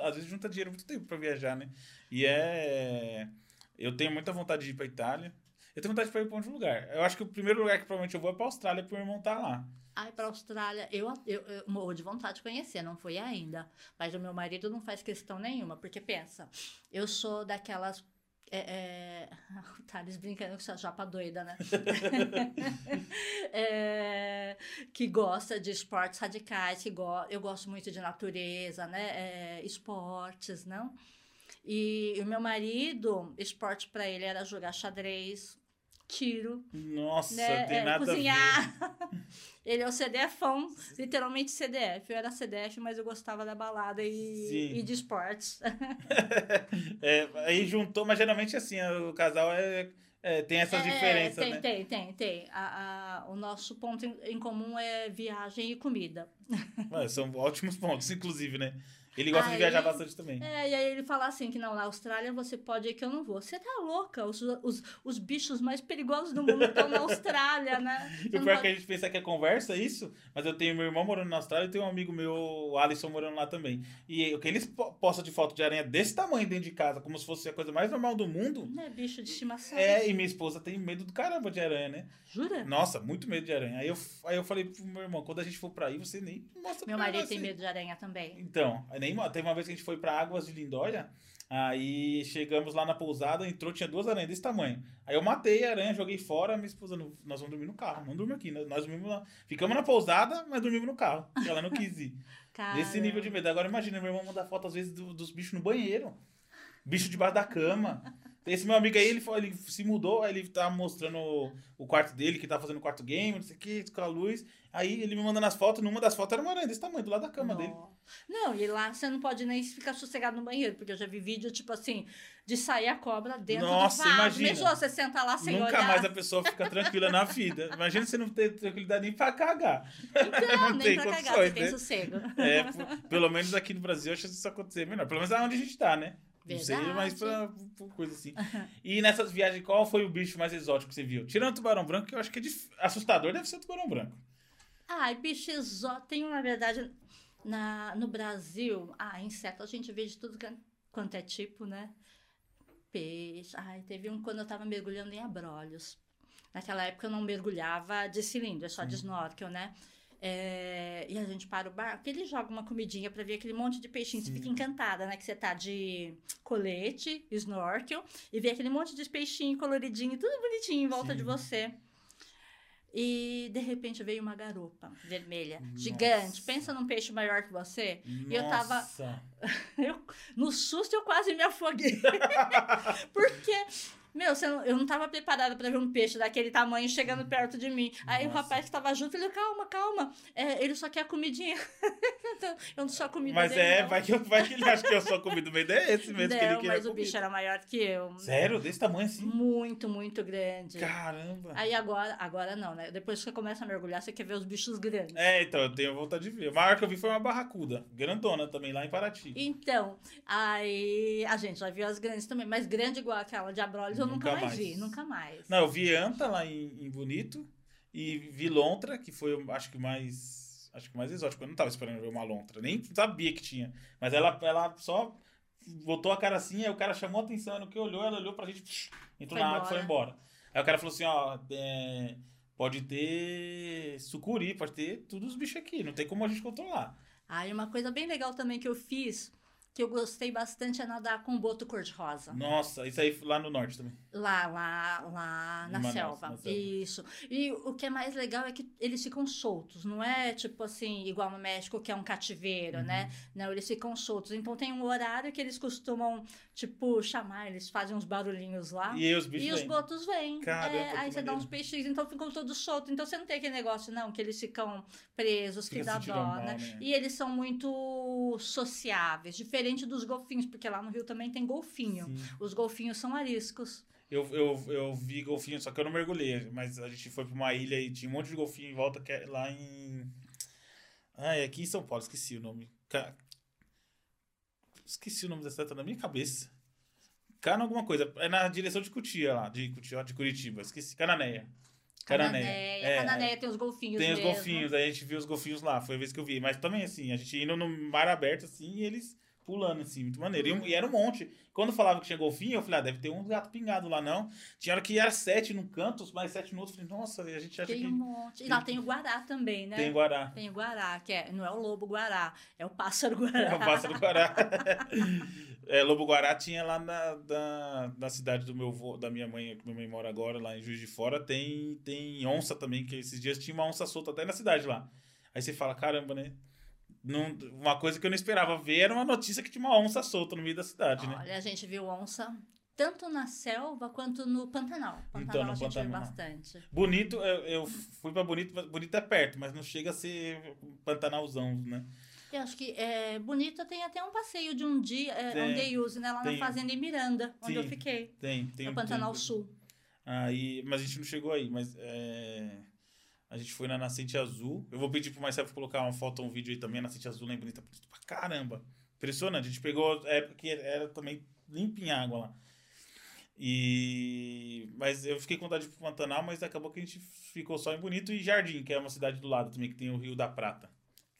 às vezes junta dinheiro muito tempo pra viajar, né? E é. Eu tenho muita vontade de ir pra Itália. Eu tenho vontade de ir pra um de lugar. Eu acho que o primeiro lugar que provavelmente eu vou é pra Austrália, porque meu irmão tá lá. Ai, pra Austrália, eu, eu, eu morro de vontade de conhecer, não fui ainda. Mas o meu marido não faz questão nenhuma, porque pensa, eu sou daquelas. É, é... O Thales brincando com essa japa doida, né? É, que gosta de esportes radicais, que go... eu gosto muito de natureza, né? É, esportes, não? E o meu marido, esporte pra ele era jogar xadrez, tiro, Nossa, né? tem é, nada cozinhar. Ele é o CDFão, literalmente CDF. Eu era CDF, mas eu gostava da balada e, e de esportes. É, aí juntou, mas geralmente assim, o casal é, é, tem essas É, diferenças, tem, né? tem, tem, tem. A, a- o nosso ponto em, em comum é viagem e comida. São ótimos pontos, inclusive, né? Ele gosta de Aí- viajar bastante também. É, e aí ele fala assim que não, na Austrália você pode ir que eu não vou. Você tá louca? Os, os, os bichos mais perigosos do mundo estão na Austrália, né? Você E o pior é pode- que a gente pensa que é conversa isso, mas eu tenho meu irmão morando na Austrália e tenho um amigo meu, o Alisson, morando lá também. E o que eles po- postam de foto de aranha desse tamanho dentro de casa, como se fosse a coisa mais normal do mundo. Não é bicho de estimação. É, e minha esposa tem medo do caramba de aranha, né? Jura? Nossa, muito medo de aranha. Aí eu, aí eu falei pro meu irmão, quando a gente for pra aí, você nem mostra Meu marido tem medo de aranha também. Então, nem, teve uma vez que a gente foi pra Águas de Lindóia, Aí chegamos lá na pousada, entrou, tinha duas aranhas desse tamanho. Aí eu matei a aranha, joguei fora, minha esposa, nós vamos dormir no carro, não dormir aqui, nós dormimos lá. Ficamos na pousada, mas dormimos no carro, porque ela não quis ir. Esse nível de medo. Agora imagina, meu irmão manda foto às vezes do- dos bichos no banheiro. Bicho debaixo da cama. Esse meu amigo aí, ele, foi, ele se mudou, aí ele tava mostrando o, o quarto dele, que tava fazendo o quarto game, não sei o que, com a luz. Aí ele me mandando as fotos, numa das fotos era uma aranha desse tamanho, do lado da cama dele. Não. Não, e lá você não pode nem ficar sossegado no banheiro, porque eu já vi vídeo, tipo assim, de sair a cobra dentro Nossa, do vaso. imagina. Você senta lá sem Nunca olhar. mais a pessoa fica tranquila na vida. Imagina você não ter tranquilidade nem pra cagar. Então, não nem tem pra cagar, você tem né? sossego. É, pelo menos aqui no Brasil, acho que isso acontecer melhor. Pelo menos é onde a gente tá, né? Não sei, Verdade. mas pra, pra coisa assim. E nessas viagens, qual foi o bicho mais exótico que você viu? Tirando o tubarão branco, que eu acho que é dif- assustador, deve ser o tubarão branco. Ai, bicho exótico. Tem, na verdade, na, no Brasil, ah, inseto a gente vê de tudo quanto é tipo, né? Peixe. Ai, teve um quando eu tava mergulhando em abrolhos. Naquela época eu não mergulhava de cilindro, é só de snorkel, né? É, e a gente para o barco, ele joga uma comidinha pra ver aquele monte de peixinho. Você Sim. fica encantada, né? Que você tá de colete, snorkel, e vê aquele monte de peixinho coloridinho, tudo bonitinho em volta Sim. de você. E de repente veio uma garopa vermelha, Nossa. gigante. Pensa num peixe maior que você. E eu tava- Nossa. Eu, no susto eu quase me afoguei. Porque, meu, não- eu não tava preparada pra ver um peixe daquele tamanho chegando perto de mim. Aí o Nossa. rapaz que tava junto, ele, calma, calma. É, ele só quer a comidinha. Então, eu não sou a comida Mas dele, é, não. vai que, vai que ele acha que eu sou a comida do meio. É esse mesmo que ele queria mas o comer. bicho era maior que eu. Sério? Desse tamanho assim? Muito, muito grande. Caramba. Aí agora, agora não, né? Depois que você começa a mergulhar, você quer ver os bichos grandes. É, então, eu tenho vontade de ver. O maior que eu vi foi uma barracuda. Grandona também, lá em Paraty. Então, aí a gente já viu as grandes também, mas grande igual aquela de Abrolhos eu nunca, Nunca mais mais. vi, nunca mais. Não, eu vi anta lá em, em Bonito e vi lontra, que foi, acho que mais. Acho que mais exótico. Eu não tava esperando ver uma lontra. Nem sabia que tinha. Mas ela, ela só botou a cara assim, aí o cara chamou a atenção. No que olhou, ela olhou pra gente, psh, entrou Foi na água e foi embora. Aí o cara falou assim: ó, é, pode ter sucuri, pode ter todos os bichos aqui. Não tem como a gente controlar. Aí uma coisa bem legal também que eu fiz, que eu gostei bastante, é nadar com boto cor-de-rosa. Nossa, isso aí lá no norte também. Lá, lá, lá na Manaus, selva. na selva. Isso. E o que é mais legal é que eles ficam soltos, não é tipo assim, igual no México, que é um cativeiro, Uhum. né? Não, eles ficam soltos. Então tem um horário que eles costumam, tipo, chamar, eles fazem uns barulhinhos lá. E os bichos E os botos vêm. Caramba, É, que aí você dá maneiro. uns peixinhos, então ficam todos soltos. Então você não tem aquele negócio, não, que eles ficam presos, que Fica dá sentindo dó, mal, né? né? E eles são muito sociáveis, diferente dos golfinhos, porque lá no Rio também tem golfinho. Sim. Os golfinhos são ariscos. Eu, eu, eu vi golfinho, só que eu não mergulhei. Mas a gente foi pra uma ilha e tinha um monte de golfinho em volta, que é lá em. Ah, é aqui em São Paulo, esqueci o nome. Ca- Esqueci o nome da cidade, tá na minha cabeça. Cana alguma coisa. É na direção de Cutia lá, de, Cutia, de Curitiba. Esqueci. Cananéia. Cananéia. Cananéia. É, Cananéia tem os golfinhos Tem os mesmo. golfinhos, aí a gente viu os golfinhos lá, foi a vez que eu vi. Mas também, assim, a gente indo no mar aberto, assim, e eles pulando, assim, muito maneiro. E, e era um monte. Quando falava que tinha golfinho, eu falei, ah, deve ter um gato pingado lá, não. Tinha hora que era sete num canto, mais sete no outro. Eu falei, nossa, a gente acha Tem que um monte. E lá tem o guará também, né? tem guará. Tem o guará, que é, não é o lobo guará, é o pássaro guará. É o pássaro guará. é, Lobo Guará tinha lá na, da, na cidade do meu vô, da minha mãe, que minha mãe mora agora, lá em Juiz de Fora, tem, tem onça também, que esses dias tinha uma onça solta até na cidade lá. Aí você fala, caramba, né? Não, uma coisa que eu não esperava ver era uma notícia que tinha uma onça solta no meio da cidade, né? Olha, a gente viu onça tanto na selva quanto no Pantanal. Pantanal Então, no a gente Pantanal. bastante. Bonito, eu, eu fui pra Bonito, Bonito é perto, mas não chega a ser Pantanalzão, né? Eu acho que é bonita tem até um passeio de um dia, é, Tem. um day use, né? Lá Tem. na fazenda em Miranda, onde eu fiquei. Tem, tem no Pantanal tem- Sul. Aí, mas a gente não chegou aí, mas é, a gente foi na Nascente Azul. Eu vou pedir pro Marcelo colocar uma foto, um vídeo aí também. A Nascente Azul lá em Bonita, bonito pra caramba. Impressionante. A gente pegou a época que era também limpinha a água lá. E mas eu fiquei com vontade de ir pro Pantanal, mas acabou que a gente ficou só em Bonito e Jardim, que é uma cidade do lado também que tem o Rio da Prata,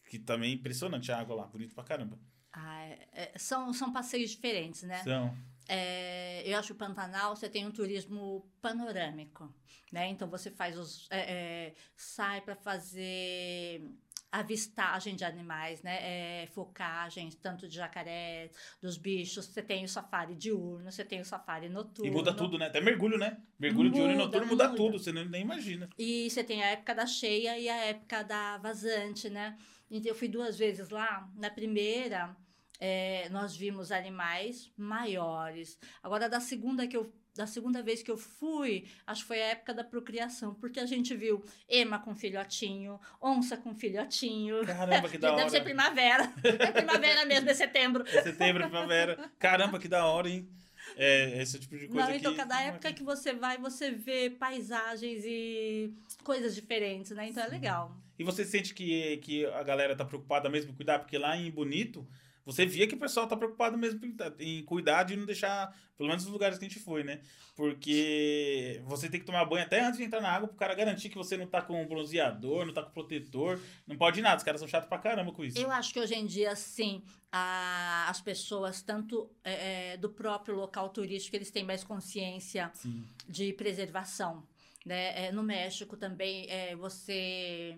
que também é impressionante a água lá, bonito pra caramba. Ah, é- é, são, são passeios diferentes, né? Então, É, eu acho que o Pantanal você tem um turismo panorâmico, né? Então você faz os é, é, sai para fazer avistagem de animais, né? É, focagens, tanto de jacaré, dos bichos. Você tem o safari diurno, você tem o safari noturno. E muda tudo, né? Até mergulho, né? Mergulho Muda, diurno e noturno muda, muda. tudo, você nem, nem imagina. E você tem a época da cheia e a época da vazante, né? Então, eu fui duas vezes lá. Na primeira, é, nós vimos animais maiores. Agora, da segunda que eu da segunda vez que eu fui, acho que foi a época da procriação, porque a gente viu ema com filhotinho, onça com filhotinho. Caramba, que da Deve hora. ser primavera. É primavera mesmo, é setembro. É setembro, primavera. Caramba, que da hora, hein? É, esse tipo de coisa Não, então que- cada época que você vai, você vê paisagens e coisas diferentes, né? Então é legal. E você sente que, que a galera tá preocupada mesmo em cuidar? Porque lá em Bonito, você via que o pessoal tá preocupado mesmo em, em cuidar de não deixar, pelo menos nos lugares que a gente foi, né? Porque você tem que tomar banho até antes de entrar na água pro cara garantir que você não tá com bronzeador, não tá com protetor, não pode nada. Os caras são chatos pra caramba com isso. Eu acho que hoje em dia, sim, a- as pessoas, tanto é, é, do próprio local turístico, eles têm mais consciência Sim. de preservação. Né? É, no México também, é, você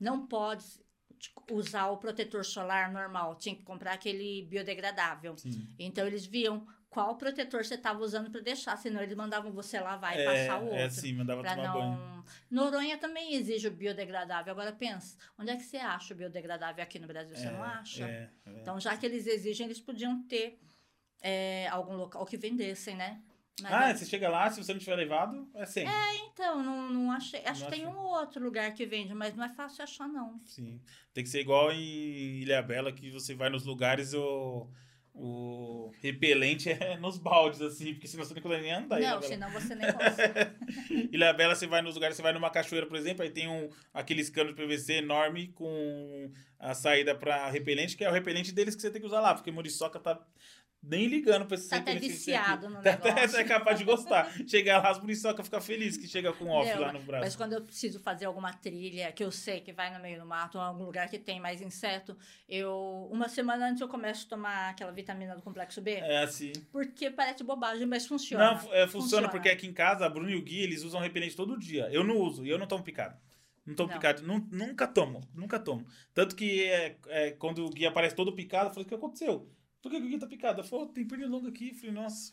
não pode usar o protetor solar normal, tinha que comprar aquele biodegradável. Sim. Então eles viam qual protetor você estava usando para deixar, senão eles mandavam você lavar e É, passar o outro. é assim, mandava tomar banho. não... Noronha também exige o biodegradável. Agora pensa, onde é que você acha o biodegradável aqui no Brasil? Você É, não acha? É, é. Então, já que eles exigem, eles podiam ter é, algum local que vendessem, né? Mas Ah, é- você chega lá, se você não tiver levado, é sem. então, não, não achei. Acho Não que tem achei. um outro lugar que vende, mas não é fácil achar, não. Sim. Tem que ser igual em Ilha Bela, que você vai nos lugares o, o repelente é nos baldes, assim, porque senão você não consegue nem andar. não, senão você nem consegue. Ilha Bela, você vai nos lugares, você vai numa cachoeira, por exemplo, aí tem um, aqueles canos de PVC enorme com a saída para repelente, que é o repelente deles que você tem que usar lá, porque Muriçoca tá nem ligando pra esse Tá até viciado no Tá até- negócio. é capaz de gostar. Chegar lá, as Muriçoca fica feliz que chega com off Não, lá no braço. Mas quando eu preciso fazer alguma trilha que eu sei que vai no meio do mato, ou algum lugar que tem mais inseto, eu uma semana antes eu começo a tomar aquela vitamina do complexo B, É assim. porque parece bobagem, mas funciona. Não, é, funciona, porque aqui em casa, a Bruno e o Gui, eles usam repelente todo dia. Eu não uso, e eu não tomo picado. Não tomo Não. picado, nu- nunca tomo, nunca tomo. Tanto que é, é, quando o Gui aparece todo picado, eu falei, o que aconteceu? Por que o Gui tá falei, "Oh, tem pernilongo aqui. Falei, nossa,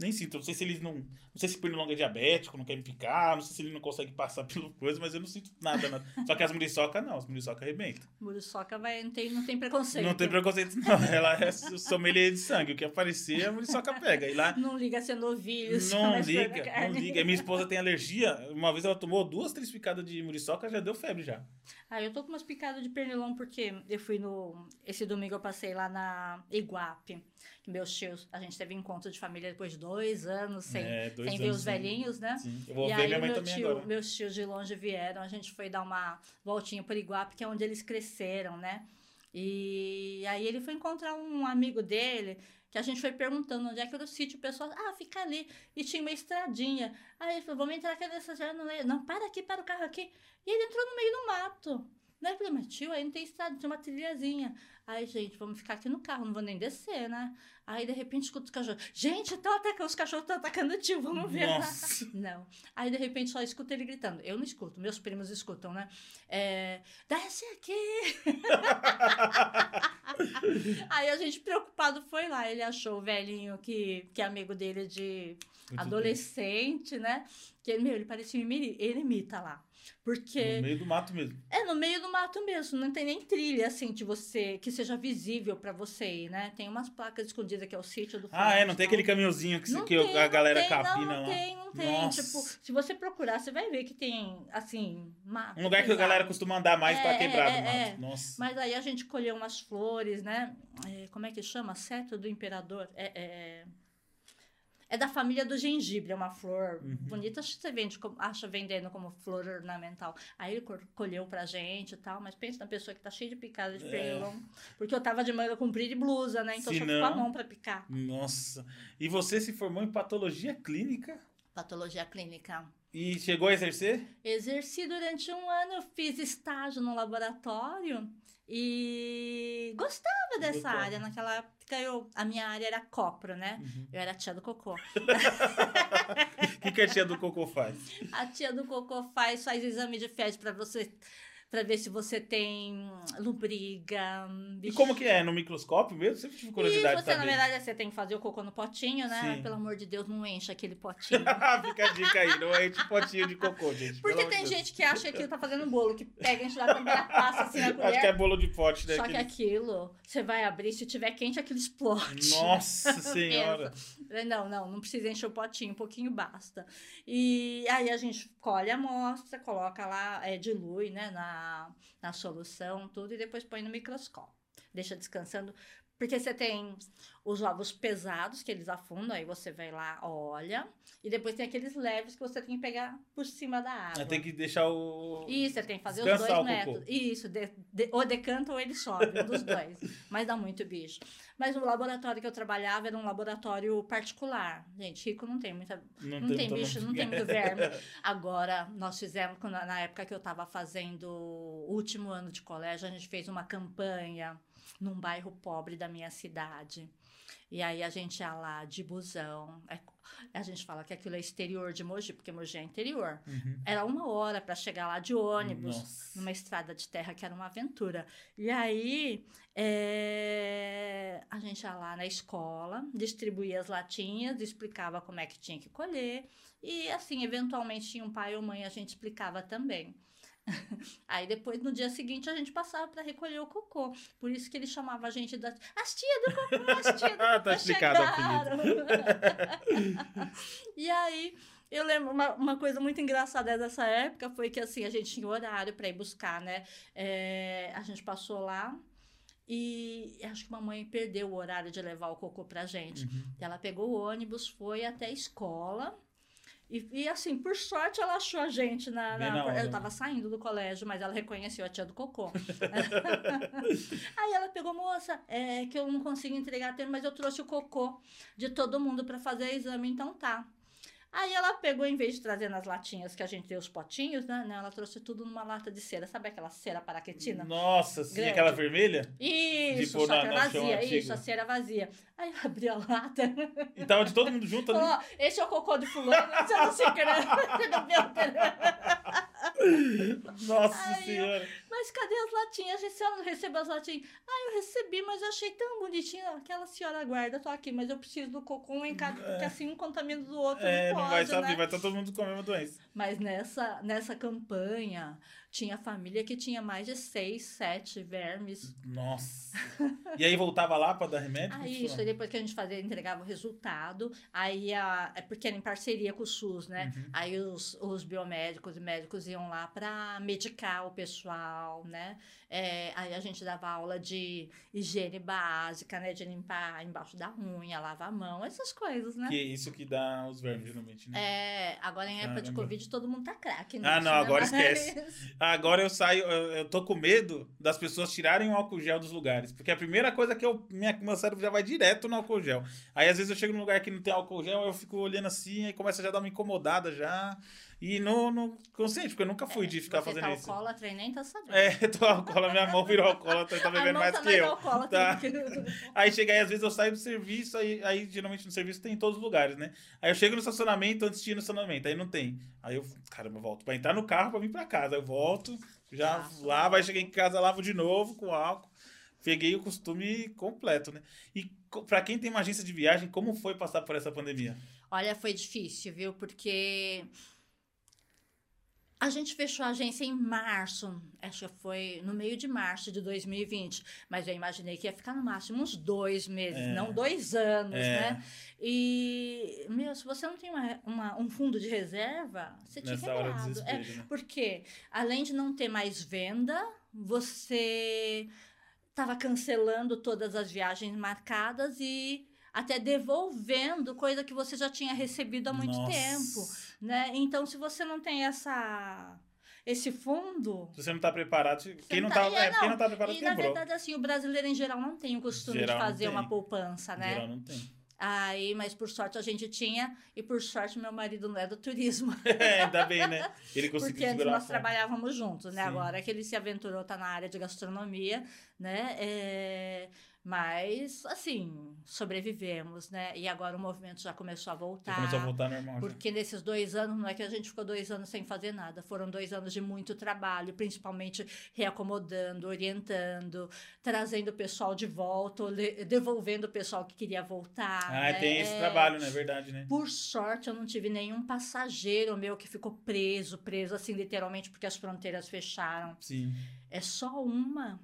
nem sinto. Não sei se eles não. Não sei se pernilongo é diabético, não quer me picar, não sei se ele não consegue passar pelo coisa, mas eu não sinto nada. nada. Só que as muriçoca não, as muriçoca arrebentam. Muriçoca vai, não, tem, não tem preconceito. Não tem preconceito, não. Ela é sommelier de sangue. O que aparecer, a muriçoca pega. E lá Não liga é novilho, se Não é liga, não liga. Minha esposa tem alergia. Uma vez ela tomou duas, três picadas de muriçoca, já deu febre já. Ah, eu tô com umas picadas de pernilongo porque eu fui no. Esse domingo eu passei lá na Iguape. Meus tios, a gente teve encontro de família depois de dois anos sem, É, dois sem ver anos os sem- velhinhos, né? Sim. Eu vou e ver aí minha mãe meu também tio, agora. meus tios de longe vieram, a gente foi dar uma voltinha por Iguape, que é onde eles cresceram, né? E aí ele foi encontrar um amigo dele, que a gente foi perguntando onde é que era o sítio, o pessoal, ah, fica ali. E tinha uma estradinha. Aí ele falou, vamos entrar aqui nessa estrada. Não, não, para aqui, para o carro aqui. E ele entrou no meio do mato. Falei, mas tio, aí não tem estrada, tem uma trilhazinha. Aí, gente, vamos ficar aqui no carro, não vou nem descer, né? Aí, de repente, escuta os cachorros. Gente, tão atacando, os cachorros estão atacando o tio, vamos ver. lá." Nossa. Não. Aí, de repente, só escuta ele gritando. Eu não escuto, meus primos escutam, né? É, Desce aqui! Aí a gente preocupado foi lá. Ele achou o velhinho que, que é amigo dele de Muito adolescente, né? Que ele, meu, ele parecia um imi- eremita lá. Porque No meio do mato mesmo. é no meio do mato mesmo, não tem nem trilha assim de você que seja visível pra você ir, né? Tem umas placas escondidas que é o sítio do Ah, é, não tem aquele caminhãozinho que, se- Não que tem, a não galera tem, capina não lá. tem, não tem. Nossa. Tipo, se você procurar, você vai ver que tem, assim, mato. Um lugar que a galera costuma andar mais pra É, quebrar é, do mato. é. Nossa. Mas aí a gente colheu umas flores, né? É, como é que chama? Cetro do imperador. É, é, é da família do gengibre, é uma flor Uhum. bonita. Acho que você vende, acha vendendo como flor ornamental. Aí ele colheu pra gente e tal, mas pensa na pessoa que tá cheia de picada de É. pernilongo. Porque eu tava de manga comprida e blusa, né? Então Se só ficou a mão pra picar. Nossa. E você se formou em patologia clínica Patologia clínica. e chegou a exercer? Exerci durante um ano, eu fiz estágio no laboratório e gostava dessa área. Naquela época, eu, a minha área era copro, né? Uhum. Eu era a tia do cocô. O que, que a tia do Cocô faz? A tia do cocô faz, faz exame de fezes para você para ver se você tem lubriga. E como que é? No microscópio mesmo? Sempre tive curiosidade E você, na verdade, você tem que fazer o cocô no potinho, né? Sim. Pelo amor de Deus, não enche aquele potinho. Fica a dica aí, não enche potinho de cocô, gente. Porque tem amor de gente que acha que aquilo tá fazendo bolo, que pega, enche lá a primeira passa assim na Deus. colher. Acho que é bolo de pote, né? Só que Aquele- aquilo, você vai abrir, se tiver quente, aquilo explode. Nossa senhora. Não, não, não precisa encher o potinho, um pouquinho basta. E aí a gente colhe a amostra, coloca lá, é, dilui, né, na, na solução, tudo, e depois põe no microscópio. Deixa descansando. Porque você tem os ovos pesados, que eles afundam, aí você vai lá, olha. E depois tem aqueles leves que você tem que pegar por cima da água. Tem que deixar o. Isso, você tem que fazer os Descansar dois o cocô. métodos. Isso, de, de- ou decanta ou ele sobe, um dos dois. Mas dá muito bicho. Mas o laboratório que eu trabalhava era um laboratório particular. Gente, rico não tem muita. Não, Não tem muita- bicho, não tem muito verme. Agora, nós fizemos, na época que eu estava fazendo o último ano de colégio, a gente fez uma campanha num bairro pobre da minha cidade. E aí a gente ia lá de busão. É- a gente fala que aquilo é exterior de Mogi, porque Mogi é interior. Uhum. Era uma hora para chegar lá de ônibus, Nossa. numa estrada de terra que era uma aventura. E aí é, a gente ia lá na escola, distribuía as latinhas, explicava como é que tinha que colher. E assim, eventualmente tinha um pai ou mãe, a gente explicava também. Aí depois, no dia seguinte, a gente passava para recolher o cocô. Por isso que ele chamava a gente da. As tia do cocô, as tia do Tá cocô explicado o chegaram. e aí, eu lembro uma, uma coisa muito engraçada dessa época foi que assim, a gente tinha horário para ir buscar, né? É, a gente passou lá. E acho que mamãe perdeu o horário de levar o cocô pra gente. Uhum. Ela pegou o ônibus, foi até a escola. E, e, assim, por sorte, ela achou a gente na. Na- na eu tava saindo do colégio, mas ela reconheceu a tia do cocô. Aí ela pegou, moça, é que eu não consigo entregar a tempo, mas eu trouxe o cocô de todo mundo para fazer exame, então tá. Aí ela pegou, em vez de trazer nas latinhas que a gente tem os potinhos, né? né, Ela trouxe tudo numa lata de cera. Sabe aquela cera paraquetina? Nossa, sim, aquela vermelha? Isso, só na- que vazia, isso, a cera vazia. Aí eu abri a lata, E tava de todo mundo junto falou, ali. ó, esse é o cocô de fulano, você não se quer, você não viu, Nossa eu- senhora. Mas cadê as latinhas? A senhora não recebeu as latinhas? Ah, eu recebi, mas eu achei tão bonitinho. Aquela senhora guarda, tô aqui, mas eu preciso do cocô em cada, porque assim um contamina do outro, É, não não pode, vai saber, né? vai todo mundo com a mesma doença. Mas nessa, nessa campanha, tinha família que tinha mais de seis, sete vermes. Nossa. E aí voltava lá pra dar remédio? Aí isso, depois que a gente fazia, entregava o resultado, aí a, é porque era em parceria com o SUS, né? Uhum. Aí os, os biomédicos e médicos iam lá para medicar o pessoal, né? É, aí a gente dava aula de higiene básica, né? De limpar embaixo da unha, lavar a mão, essas coisas, né? Que é isso que dá os vermes, geralmente, né? É, agora em época de Caramba. Covid todo mundo tá craque, Ah, nisso, não, né? agora Mas- esquece. Agora eu saio, eu, eu tô com medo das pessoas tirarem o álcool gel dos lugares. Porque a primeira coisa que eu, minha, meu cérebro já vai direto no álcool gel. Aí às vezes eu chego num lugar que não tem álcool gel, eu fico olhando assim, aí começa já a dar uma incomodada já. E não, não consciente, porque eu nunca fui de ficar Você fazendo tá isso. alcoólatra e nem tá sabendo. É, tô alcoólatra, minha mão virou alcoólatra, tá bebendo mais tá que eu. Tá. Aí chega aí, às vezes eu saio do serviço, aí, aí geralmente no serviço tem em todos os lugares, né? Aí eu chego no estacionamento antes de ir no estacionamento, aí não tem. Aí eu, caramba, eu volto pra entrar no carro pra vir pra casa. Eu volto, já Ah, lavo, aí cheguei em casa, lavo de novo com álcool. Peguei o costume completo, né? E pra quem tem uma agência de viagem, como foi passar por essa pandemia? Olha, foi difícil, viu? Porque a gente fechou a agência em março, acho que foi no meio de março de 2020, mas eu imaginei que ia ficar no máximo uns dois meses, É. não dois anos, É. né? E, meu, se você não tem uma, uma- um fundo de reserva, você tinha quebrado. É, né? porque, além de não ter mais venda, você estava cancelando todas as viagens marcadas e até devolvendo coisa que você já tinha recebido há muito Nossa. tempo, né? Então, se você não tem essa esse fundo, Se você não tá preparado, quem não, não tá, tá- é, é, quem não. não tá preparado e na quebrou. verdade assim, o brasileiro em geral não tem o costume Geral de não fazer uma poupança, né? Geral não tem. Aí, mas por sorte a gente tinha e por sorte meu marido não é do turismo. É, ainda bem, né? Ele conseguiu Porque antes nós trabalhávamos juntos, né? Sim. Agora que ele se aventurou, tá na área de gastronomia, né? É, Mas, assim, sobrevivemos, né? E agora o movimento já começou a voltar. Já começou a voltar normal. já. Porque nesses dois anos, não é que a gente ficou dois anos sem fazer nada, foram dois anos de muito trabalho, principalmente reacomodando, orientando, trazendo o pessoal de volta, devolvendo o pessoal que queria voltar. Ah, né? tem esse É, trabalho, né? Verdade, né? Por sorte, eu não tive nenhum passageiro meu que ficou preso, preso assim, literalmente, porque as fronteiras fecharam. Sim. É só uma.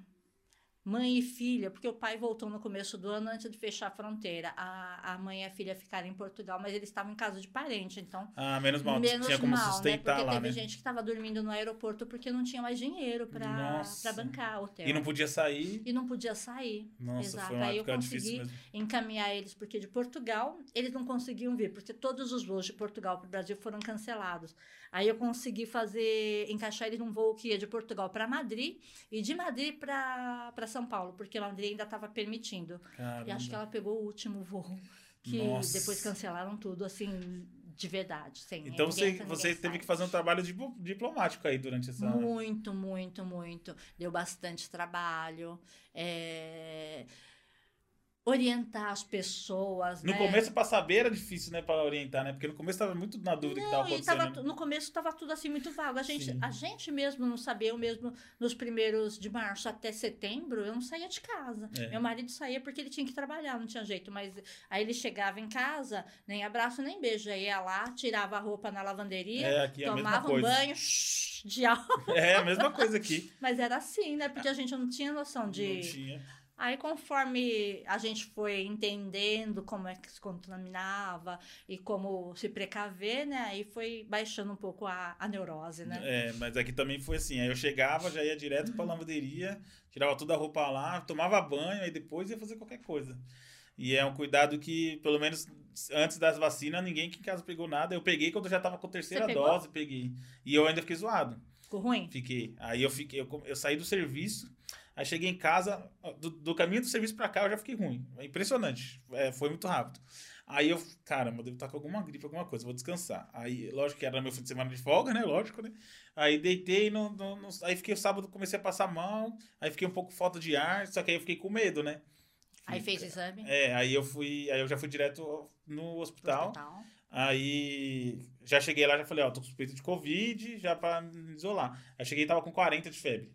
Mãe e filha, porque o pai voltou no começo do ano antes de fechar a fronteira. A, a mãe e a filha ficaram em Portugal, mas eles estavam em casa de parente, então Ah, menos mal. menos tinha como mal, né? sustentar Porque lá, teve né? gente que estava dormindo no aeroporto porque não tinha mais dinheiro para bancar hotel. E não podia sair. E não podia sair. Nossa, Exato. foi uma Aí eu consegui encaminhar eles, porque de Portugal eles não conseguiam vir, porque todos os voos de Portugal para o Brasil foram cancelados. Aí eu consegui fazer, encaixar eles num voo que ia de Portugal para Madrid e de Madrid para São Paulo, porque Madrid ainda estava permitindo. E Caramba. acho que ela pegou o último voo, que Nossa. depois cancelaram tudo, assim, de verdade. Sem Então você, entra, você teve que fazer um trabalho diplo- diplomático aí durante essa. Muito, muito, muito. Deu bastante trabalho. É, Orientar as pessoas. No né? começo, pra saber, era difícil, né? Pra orientar, né? Porque no começo tava muito na dúvida do que tava Não, e acontecendo. tava, no começo estava tudo assim muito vago. A gente, Sim. a gente mesmo não sabia, eu mesmo nos primeiros de março até setembro, eu não saía de casa. É. Meu marido saía porque ele tinha que trabalhar, não tinha jeito. Mas aí ele chegava em casa, nem abraço, nem beijo. Aí ia lá, tirava a roupa na lavanderia, É, é tomava um banho shh, de álcool. É a mesma coisa aqui. Mas era assim, né? Porque a gente não tinha noção de. Não tinha. Aí, conforme a gente foi entendendo como é que se contaminava e como se precaver, né? Aí foi baixando um pouco a, a neurose, né? É, mas aqui também foi assim. Aí eu chegava, já ia direto pra lavanderia, tirava toda a roupa lá, tomava banho, aí depois ia fazer qualquer coisa. E é um cuidado que, pelo menos antes das vacinas, ninguém aqui em casa pegou nada. Eu peguei quando eu já tava com a terceira dose, peguei. E eu ainda fiquei zoado. Ficou ruim? Fiquei. Aí eu fiquei, eu, eu saí do serviço, aí cheguei em casa, do, do caminho do serviço pra cá eu já fiquei ruim. É impressionante. É, foi muito rápido. Aí eu, caramba, eu devo estar com alguma gripe, alguma coisa, vou descansar. Aí, lógico que era meu fim de semana de folga, né? Lógico, né? Aí deitei, no, no- no- aí fiquei o sábado, comecei a passar mal, aí fiquei um pouco falta de ar, só que aí eu fiquei com medo, né? Aí fez exame? É, aí eu fui, aí eu já fui direto no hospital. hospital. Aí já cheguei lá, já falei, ó, tô com suspeita de Covid, já pra me isolar. Aí cheguei e tava com 40 de febre.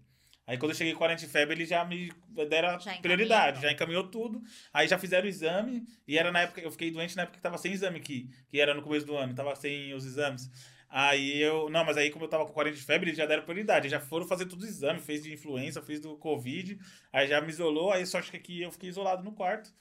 Aí quando eu cheguei com 40 de febre, eles já me deram Já prioridade, já encaminhou tudo. Aí já fizeram o exame, e era na época, eu fiquei doente na época que tava sem exame aqui, que era no começo do ano, tava sem os exames. Aí eu, não, mas aí como eu tava com 40 de febre, eles já deram prioridade, já foram fazer todos os exames, fez de influenza, fez do Covid, aí já me isolou, aí só acho que aqui eu fiquei isolado no quarto.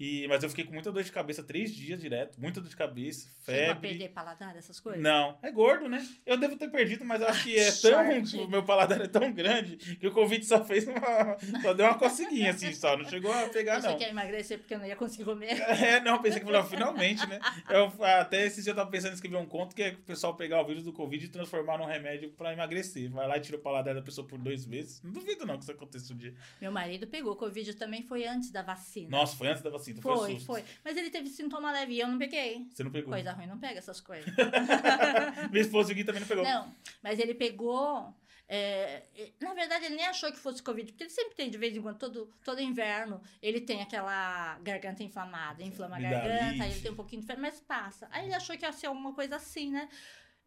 E, mas eu fiquei com muita dor de cabeça três dias direto, muita dor de cabeça, Chegou a febre. perder paladar, essas coisas? Não, é gordo, né? Eu devo ter perdido, mas acho que é tão. O meu paladar é tão grande que o Covid só fez uma. Só deu uma coceguinha assim, só. Não chegou a pegar, Você não. quer emagrecer porque eu não ia conseguir comer? É, não, pensei que falou, finalmente, né? Eu, até esse dia eu tava pensando em escrever um conto que é o pessoal pegar o vírus do Covid e transformar num remédio pra emagrecer. Vai lá e tira o paladar da pessoa por dois meses. Não duvido, não, que isso aconteça um dia. Meu marido pegou Covid também, foi antes da vacina. Nossa, foi antes da vacina. Foi, Foi, susto. foi. Mas ele teve sintoma leve e eu não peguei. Você não pegou. Coisa ruim, não pega essas coisas. Minha esposa aqui também não pegou. Não, mas ele pegou. é, na verdade, ele nem achou que fosse Covid, porque ele sempre tem, de vez em quando, todo, todo inverno, ele tem aquela garganta inflamada, inflama a garganta, aí ele tem um pouquinho de febre, mas passa. Aí ele achou que ia ser alguma coisa assim, né?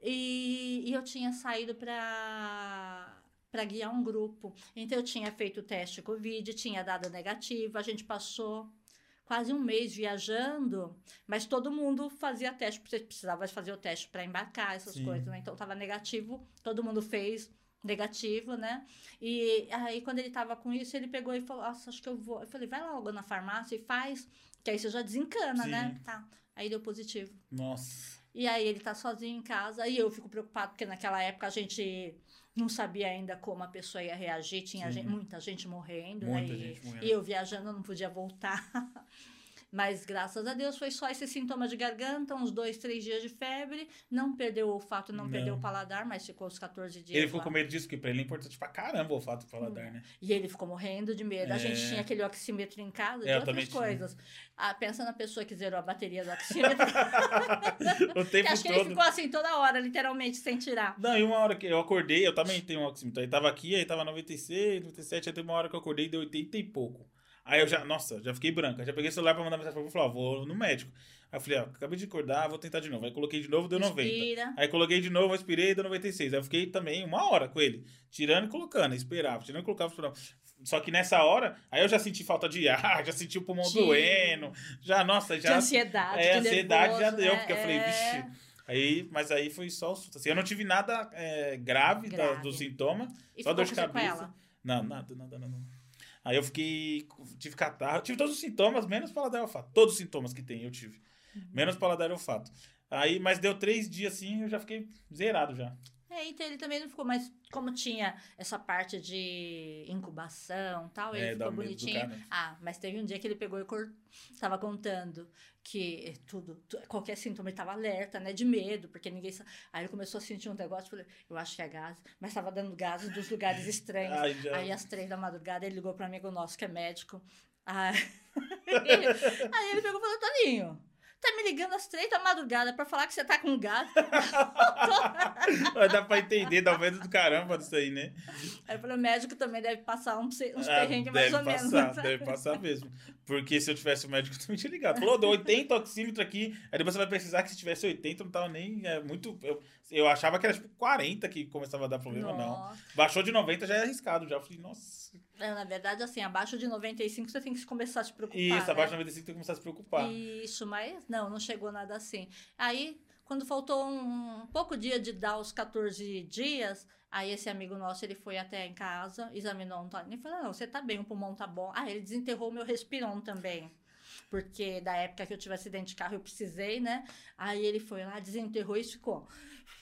E, e eu tinha saído pra para guiar um grupo. Então eu tinha feito o teste Covid, tinha dado negativo, a gente passou quase um mês viajando, mas todo mundo fazia teste, porque você precisava fazer o teste para embarcar, essas Sim. coisas, né? Então tava negativo, todo mundo fez negativo, né? E aí quando ele tava com isso, ele pegou e falou: "Nossa, acho que eu vou". Eu falei: "Vai logo na farmácia e faz, que aí você já desencana, Sim. né?" Tá. Aí deu positivo. Nossa. E aí ele tá sozinho em casa e eu fico preocupado porque naquela época a gente não sabia ainda como a pessoa ia reagir, tinha gente- muita gente morrendo, Muita né? E- gente morrendo. e eu viajando não podia voltar. Mas graças a Deus foi só esse sintoma de garganta, uns dois, três dias de febre. Não perdeu o olfato, não, Não. perdeu o paladar, mas ficou os 14 dias. Ele ficou lá. com medo disso, porque pra ele é importante pra caramba o olfato do paladar, né? E ele ficou morrendo de medo. A gente É. tinha aquele oxímetro em casa, É, de eu outras tinha. coisas. Ah, pensa na pessoa que zerou a bateria do oxímetro. o tempo acho que ele todo. ficou assim toda hora, literalmente, sem tirar. Não, e uma hora que eu acordei, eu também tenho um oxímetro. Aí tava aqui, aí tava 96, 97, aí tem uma hora que eu acordei e deu 80 e pouco. Aí eu já, nossa, já fiquei branca. Já peguei o celular pra mandar mensagem pra ó, vou no médico. Aí eu falei, ó, acabei de acordar, vou tentar de novo. Aí coloquei de novo, deu 90. Inspira. Aí coloquei de novo, aspirei, deu 96. Aí eu fiquei também uma hora com ele, tirando e colocando, esperava, tirando e colocava, esperava. Só que nessa hora, aí eu já senti falta de ar, já senti o pulmão De- doendo, já, nossa, De já. ansiedade, É, de ansiedade já nervoso, deu, né? porque eu falei, É. vixe. Aí, mas aí foi só o susto. Assim, eu não tive nada é, grave, da- Grave. do sintoma, E só dor de cabeça. Não, nada, nada, nada. Aí eu fiquei. Tive catarro. Tive todos os sintomas, menos paladar e olfato. Todos os sintomas que tem, eu tive. Uhum. Menos paladar e olfato. Aí, mas deu três dias assim, eu já fiquei zerado já. É, então ele também não ficou, mas como tinha essa parte de incubação e tal, ele É, dá ficou bonitinho. Ah, mas teve um dia que ele pegou e cor... tava contando que tudo, tu- qualquer sintoma ele tava alerta, né, de medo, porque ninguém sa... Aí ele começou a sentir um negócio, falei, eu acho que é gás, mas tava dando gases dos lugares estranhos. Aí já. Aí às três da madrugada ele ligou para um amigo nosso que é médico. Aí, aí ele pegou e falou, Toninho, tá me ligando às três da madrugada pra falar que você tá com? Mas dá pra entender, dá medo do caramba disso aí, né? Aí eu falei, o médico também deve passar uns, uns Ah, perrengues mais ou menos. passar, deve passar mesmo. Porque se eu tivesse o médico, eu também tinha ligado. Falou, deu 80 oxímetro aqui. Aí depois você vai precisar que se tivesse 80, não tava nem. É muito. Eu, eu achava que era tipo 40 que começava a dar problema, não. Nossa. Baixou de 90 já é arriscado. Já Eu falei, nossa. É, na verdade, assim, abaixo de 95 você tem que começar a se preocupar. Isso, né? abaixo de 95 tem que começar a se preocupar. Isso, mas não, não chegou nada assim. Aí, quando faltou um pouco dia de dar os 14 dias, aí esse amigo nosso, ele foi até em casa, examinou um Toninho e falou, não, você tá bem, o pulmão tá bom. Ah, ele desenterrou o meu respiron também. Porque da época que eu tive acidente de carro, eu precisei, né? Aí ele foi lá, desenterrou e ficou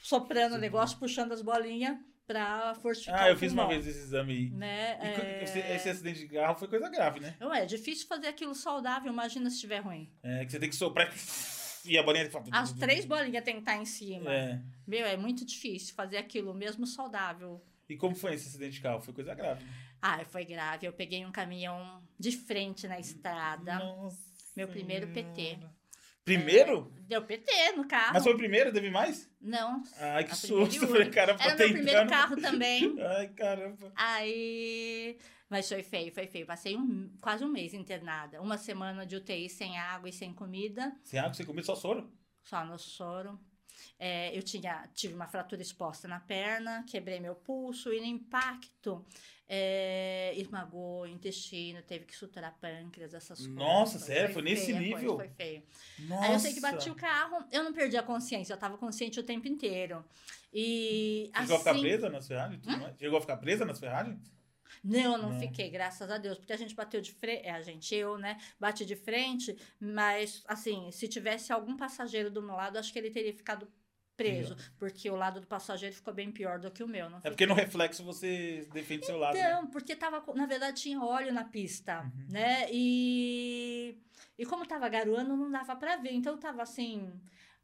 soprando o negócio, puxando as bolinhas pra fortificar Ah, eu fiz uma vez esse exame aí. Né? É... esse, esse acidente de carro foi coisa grave, né? Não é, difícil fazer aquilo saudável, imagina se estiver ruim. É, que você tem que soprar e a bolinha. As três bolinhas tem que estar em cima. É. Meu, é muito difícil fazer aquilo mesmo saudável. E como foi esse acidente de carro? Foi coisa grave. né? Ah, foi grave. Eu peguei um caminhão de frente na estrada. Nossa Meu primeiro PT. Primeiro? Deu PT no carro. Mas foi o primeiro? Teve mais? Não. Ai, que susto. Falei, caramba, Era meu primeiro carro também. Ai, caramba. Aí. Mas foi feio, foi feio. Passei um- quase um mês internada. Uma semana de UTI sem água e sem comida. Sem água, você comeu só soro? só no soro. É, eu tinha, tive uma fratura exposta na perna, quebrei meu pulso e no impacto é, esmagou o intestino, teve que suturar pâncreas, essas coisas. Nossa, sério? Foi nesse feia a coisa, nível? foi feio. Nossa. Aí eu sei que bati o carro, eu não perdi a consciência, eu tava consciente o tempo inteiro. E Chegou a ficar assim, presa nas ferragens? tudo mais? Chegou a ficar presa nas ferragens? Não, não, Não. fiquei, graças a Deus, porque a gente bateu de frente, a gente, eu, né, bate de frente, mas, assim, se tivesse algum passageiro do meu lado, acho que ele teria ficado preso, porque o lado do passageiro ficou bem pior do que o meu, não É porque no reflexo você defende seu lado. né? Então, porque tava, na verdade tinha óleo na pista, Uhum. né, e, e como tava garoando, não dava pra ver, então tava assim...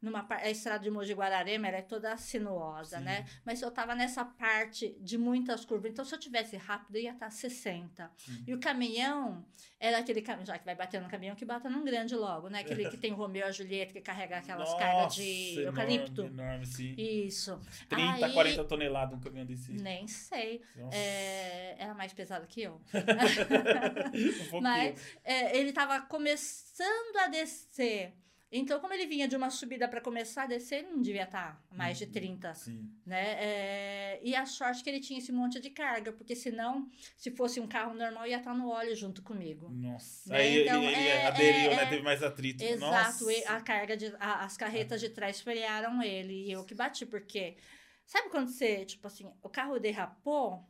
Numa, a estrada de Mogi Guararema ela é toda sinuosa, Sim. né? Mas eu tava nessa parte de muitas curvas. Então, se eu tivesse rápido, eu ia estar 60. Sim. E o caminhão era aquele caminhão, já que vai bater no caminhão, que bata num grande logo, né? Aquele que tem o Romeu e a Julieta, que carrega aquelas Nossa, cargas de enorme, eucalipto. Enorme, sim. Isso. 30, Aí- 40 toneladas um caminhão desse. Nem sei. É, era mais pesado que eu. um. Mas é, ele estava começando a descer. Então, como ele vinha de uma subida para começar a descer, ele não devia estar mais de Uhum. 30, Sim. né? É, e a sorte que ele tinha esse monte de carga, porque senão, se fosse um carro normal, ia estar no óleo junto comigo. Nossa. Né? Aí Então, ele, ele é- aderiu, é- né? é- Teve mais atrito. Exato, Nossa. a carga de. a- as carretas de trás frearam ele e eu que bati, porque. Sabe quando você, tipo assim, o carro derrapou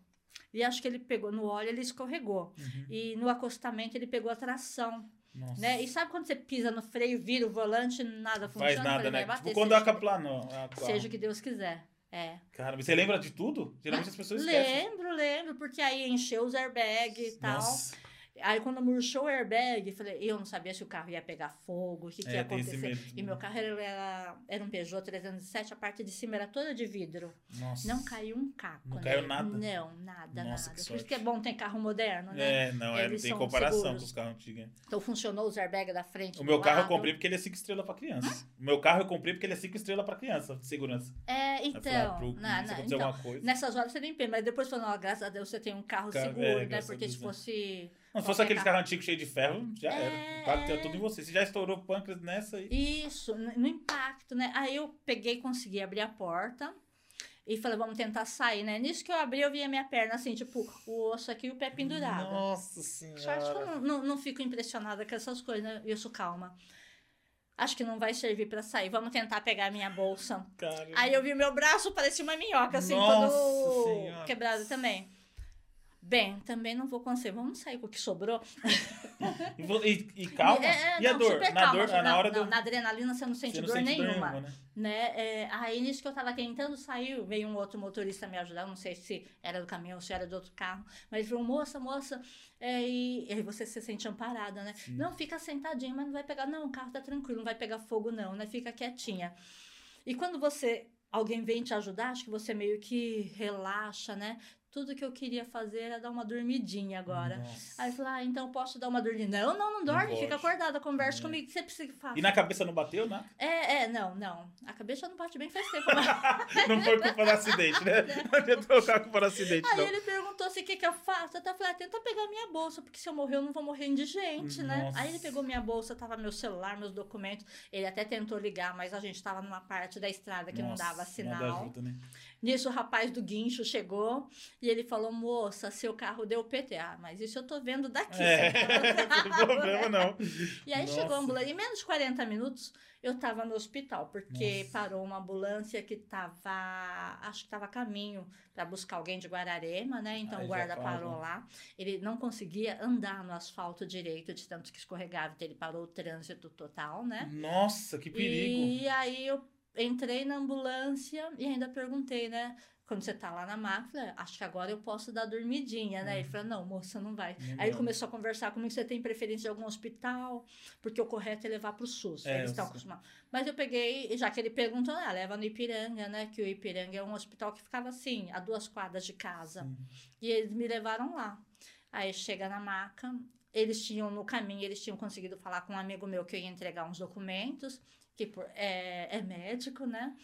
e acho que ele pegou no óleo, ele escorregou. Uhum. E no acostamento ele pegou a tração, Nossa. né? E sabe quando você pisa no freio, vira o volante, nada funciona? Faz nada, né? bater, Tipo quando seja, acaplanou. a- que, seja o que Deus quiser. É. Cara, você lembra de tudo? Geralmente as pessoas esquecem. Lembro, lembro, porque aí encheu os airbags e tal. Nossa. Aí quando murchou o airbag, falei, eu não sabia se o carro ia pegar fogo, o que, que ia É, esse acontecer. E meu carro era, era um Peugeot 307, a parte de cima era toda de vidro. Nossa. Não caiu um caco. Não né? caiu nada? Não, nada, Nossa, nada. Por isso que é bom ter carro moderno, né? É, não, é, tem comparação seguros. com os carros antigos. é. Então funcionou os airbags da frente. O meu carro eu lado. comprei porque ele é 5 estrelas pra criança. O meu carro eu comprei porque ele é 5 estrelas pra criança, de segurança. É, eu então. falei, ah, pro- na- na- então alguma coisa. Nessas horas você nem pensa, mas depois falou, não, graças a Deus você tem um carro Carro- seguro, é, né? Porque se né? fosse Não, se fosse aqueles carro. carros antigos cheios de ferro, já É, era. É. tudo em você. Você já estourou o pâncreas nessa aí. Isso, no impacto, né? Aí eu peguei e consegui abrir a porta. E falei, vamos tentar sair, né? Nisso que eu abri, eu vi a minha perna assim, tipo, o osso aqui e o pé pendurado. Nossa Sorte que eu senhora. não, não, não fico impressionada com essas coisas, né? Eu sou calma. Acho que não vai servir pra sair. Vamos tentar pegar a minha bolsa. Cara. Aí eu vi meu braço, parecia uma minhoca, assim, Nossa todo Senhora. quebrado também. Bem, também não vou conseguir. Vamos sair com o que sobrou. E, e- calma. É, é, e a não, dor? super Na calma, dor, ah, na não, hora não, do. na adrenalina você não sente Você não dor sente nenhuma. né? né? É, aí nisso que eu tava tentando sair, veio um outro motorista me ajudar, não sei se era do caminhão ou se era de outro carro, mas ele falou, moça, moça, é, e, e aí você se sente amparada, né? Sim. Não, fica sentadinha, mas não vai pegar, não, o carro tá tranquilo, não vai pegar fogo não, né? Fica quietinha. E quando você, alguém vem te ajudar, acho que você meio que relaxa, né? Tudo que eu queria fazer era dar uma dormidinha agora. Nossa. Aí eu falei, ah, então posso dar uma dormidinha. Não, não, não dorme, pode. fica acordada, conversa É. comigo, que você precisa que faça. E na cabeça não bateu, né? É, é, não, não. A cabeça não bate bem faz tempo. Não foi culpa do acidente, né? Não a culpa do acidente, Aí não. ele perguntou assim, o que que eu faço? Eu até falei, ah, tenta pegar minha bolsa, porque se eu morrer eu não vou morrer indigente, né? Nossa. Aí ele pegou minha bolsa, tava meu celular, meus documentos. Ele até tentou ligar, mas a gente tava numa parte da estrada que não Nossa, dava Não sinal. dá ajuda, né? Nisso o rapaz do guincho chegou e ele falou, moça, seu carro deu PT. Ah, mas isso eu tô vendo daqui. É, não tem problema não. E aí chegou a Nossa. ambulância. Em menos de 40 minutos, eu tava no hospital, porque Nossa. parou uma ambulância que tava. Acho que tava a caminho para buscar alguém de Guararema, né? Então Aí o guarda parou lá. Ele não conseguia andar no asfalto direito, de tanto que escorregava. Então ele parou o trânsito total, né? Nossa, que perigo. E aí eu entrei na ambulância e ainda perguntei, né? Quando você tá lá na máquina, acho que agora eu posso dar dormidinha, né? Ele falou, não, moça, não vai. Uhum. Não Aí ele começou a conversar comigo, você tem preferência de algum hospital? Porque o correto é levar pro SUS, É, eles estão acostumados. Mas eu peguei, já que ele perguntou, ah, leva no Ipiranga, né? Que o Ipiranga é um hospital que ficava assim, a duas quadras de casa. Sim. E eles me levaram lá. Aí chega na maca, eles tinham, no caminho, eles tinham conseguido falar com um amigo meu que eu ia entregar uns documentos, que por- é, é médico, né?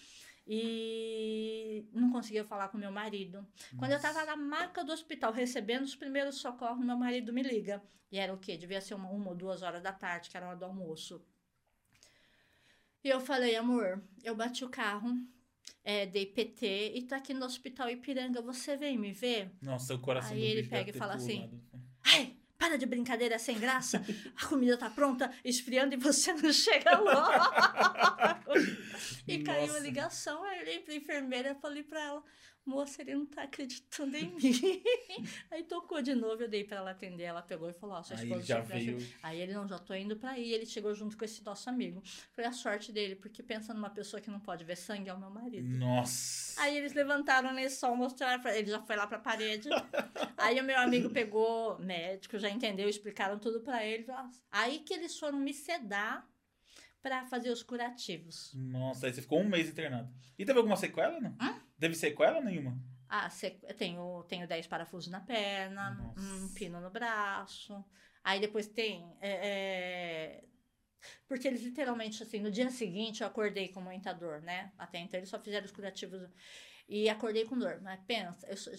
E não conseguia falar com meu marido. Quando eu tava na maca do hospital recebendo os primeiros socorros, meu marido me liga. E era o quê? Devia ser uma, uma ou duas horas da tarde, que era a hora do almoço. E eu falei, amor, eu bati o carro, é, dei PT e tô aqui no hospital Ipiranga, você vem me ver? Nossa, o coração Aí do ele pega e fala assim, pulado. Ai, para de brincadeira sem graça. A comida tá pronta, esfriando e você não chega logo. e caiu a Nossa. ligação. Aí eu olhei pra enfermeira e falei pra ela: Moça, ele não tá acreditando em mim. aí tocou de novo, eu dei pra ela atender. Ela pegou e falou: Ó, sua Aí esposa ele já veio. acidente." Aí ele não, já tô indo pra aí. Ele chegou junto com esse nosso amigo. Foi a sorte dele, porque pensa numa pessoa que não pode ver sangue, é o meu marido. Nossa. Aí eles levantaram nesse sol, mostraram, pra- ele já foi lá pra parede. Aí o meu amigo pegou, médico, já entendeu, explicaram tudo pra ele. Aí que eles foram me sedar pra fazer os curativos. Nossa, aí você ficou um mês internado. E teve alguma sequela, não? Hã? Teve sequela nenhuma? Ah, se- eu tenho, tenho 10 parafusos na perna, Nossa. um pino no braço. Aí depois tem. é, é, Porque eles literalmente, assim, no dia seguinte eu acordei com muita dor, né? Até então eles só fizeram os curativos. E acordei com dor. Mas pensa, eu sou,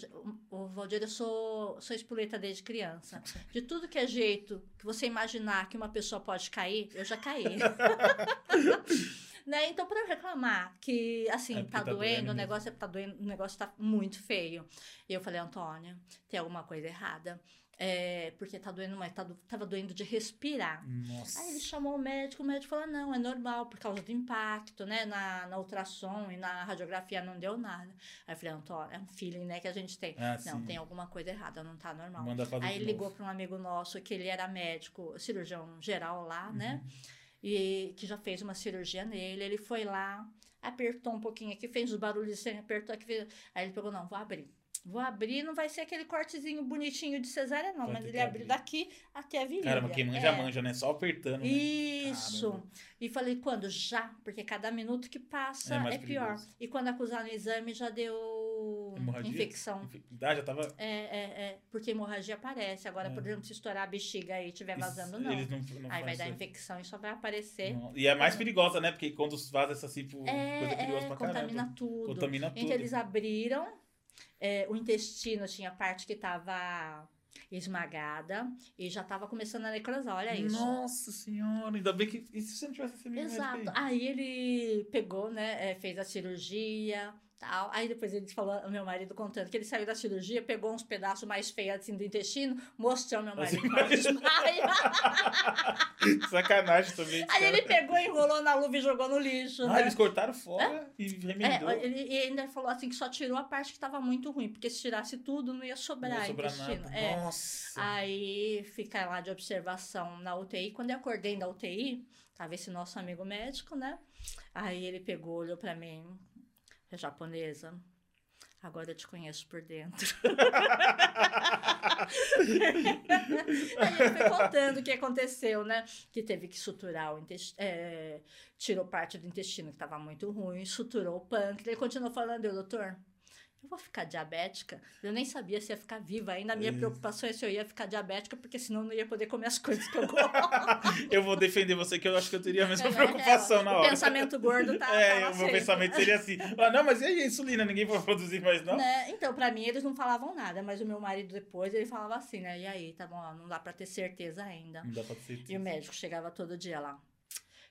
o Valdir, eu sou, sou espoleta desde criança. De tudo que é jeito que você imaginar que uma pessoa pode cair, eu já caí. né? Então, para eu reclamar que, assim, É tá, tá doendo, doendo o negócio tá doendo, o negócio tá muito feio. E eu falei, Antônia, tem alguma coisa errada. É, porque tá doendo, mas tá, tava doendo de respirar. Nossa. Aí ele chamou o médico, o médico falou: não, é normal, por causa do impacto, né? Na, na ultrassom e na radiografia não deu nada. Aí eu falei, Antônio, é um feeling, né, que a gente tem. Ah, não, sim. tem alguma coisa errada, não tá normal. Manda Aí ele ligou para um amigo nosso que ele era médico, cirurgião geral lá, Uhum. né? E que já fez uma cirurgia nele. Ele foi lá, apertou um pouquinho aqui, fez os barulhos assim, apertou aqui. Fez... Aí ele pegou, não, vou abrir. Vou abrir, não vai ser aquele cortezinho bonitinho de cesárea, não, Vai mas ele abriu daqui até a virilha. Caramba, quem manja, É. manja, né? Só apertando. né? Isso. Caramba. E falei, quando? Já, porque cada minuto que passa É é, pior. E quando acusaram o exame, já deu Hemorragia? infecção. Ah, já tava. É, é, é, porque hemorragia aparece. Agora, É. por exemplo, se estourar a bexiga e estiver vazando, não. Eles não, não Aí vai dar infecção e só vai aparecer. Não. E é mais perigosa, né? Porque quando vaza essa tipo, É, coisa perigosa é, pra caramba. contamina tudo. Contamina tudo. Então eles abriram, é, o intestino tinha parte que tava esmagada e já tava começando a necrosar, olha isso. Nossa senhora, ainda bem que. E se você não tivesse esse Exato. Aí ele pegou, né, é, fez a cirurgia, tal. Aí depois ele falou, meu marido contando que ele saiu da cirurgia, pegou uns pedaços mais feios assim do intestino, mostrou ao meu Assim, marido desmaia. Sacanagem também. Aí ele pegou, enrolou na luva e jogou no lixo, Ah, né? eles cortaram fora e remendou. É, ele e ainda falou assim que só tirou a parte que tava muito ruim, porque se tirasse tudo não ia sobrar, não ia sobrar intestino. nada. É. Nossa. Aí fica lá de observação na UTI. Quando eu acordei da UTI, tava esse nosso amigo médico, né? Aí ele pegou, olhou pra mim, é japonesa. Agora eu te conheço por dentro. Aí ele foi contando o que aconteceu, né? Que teve que suturar o intestino. tirou parte do intestino que estava muito ruim, suturou o pâncreas. Ele continuou falando, eu, doutor, eu vou ficar diabética? Eu nem sabia se ia ficar viva ainda. A minha Isso. preocupação é se eu ia ficar diabética, porque senão eu não ia poder comer as coisas que eu gosto. Eu vou defender você, que eu acho que eu teria a mesma É, preocupação é, na o hora. pensamento gordo tá. É, tava o meu pensamento seria assim: ah, não, mas e aí a insulina? Ninguém vai produzir mais, não? Né? Então, pra mim, eles não falavam nada, mas o meu marido depois, ele falava assim, né? E aí, tá bom, ó, não dá pra ter certeza ainda. Não dá pra ser. E o médico chegava todo dia lá.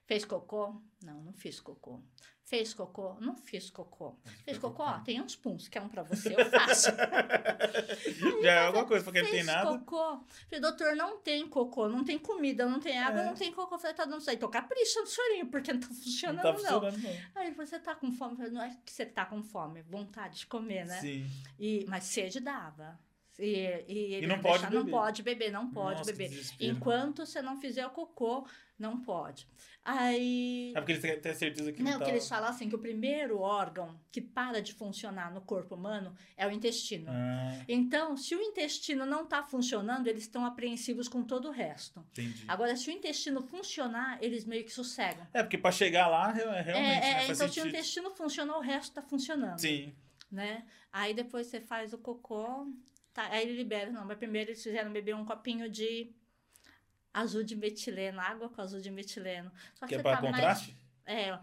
Fez cocô? Não, não fiz cocô. Fez cocô? Não fiz cocô. Fez cocô? Ó, tem uns puns, quer um pra você, eu faço. Já é alguma coisa, porque não tem Fez nada. cocô? Falei, doutor, não tem cocô, não tem comida, não tem água, É. não tem cocô. Falei, tá dando isso aí. Então capricha no chorinho, porque não tá Não funcionando, tá não. funcionando, não. Aí ele falou, você tá com fome? Falei, não é que você tá com fome, é vontade de comer, né? Sim. E, mas sede dava. E, e, ele não não pode deixava- não beber. pode beber, não pode Nossa, que beber. Enquanto você não fizer o cocô, não pode. Aí. É porque eles têm têm certeza que Não, não, que tá... eles falam assim, que o primeiro órgão que para de funcionar no corpo humano é o intestino. Ah, Então, se o intestino não está funcionando, eles estão apreensivos com todo o resto. entendi. Agora, se o intestino funcionar, eles meio que sossegam. É, porque pra chegar lá, re- realmente, é, né, é, faz então, se o intestino funcionar, o resto está funcionando. Sim. né? Aí depois você faz o cocô, tá? aí ele libera. Não, mas primeiro eles fizeram beber um copinho de azul de metileno, água com azul de metileno. Só Que é você pra tá mais- contraste? É,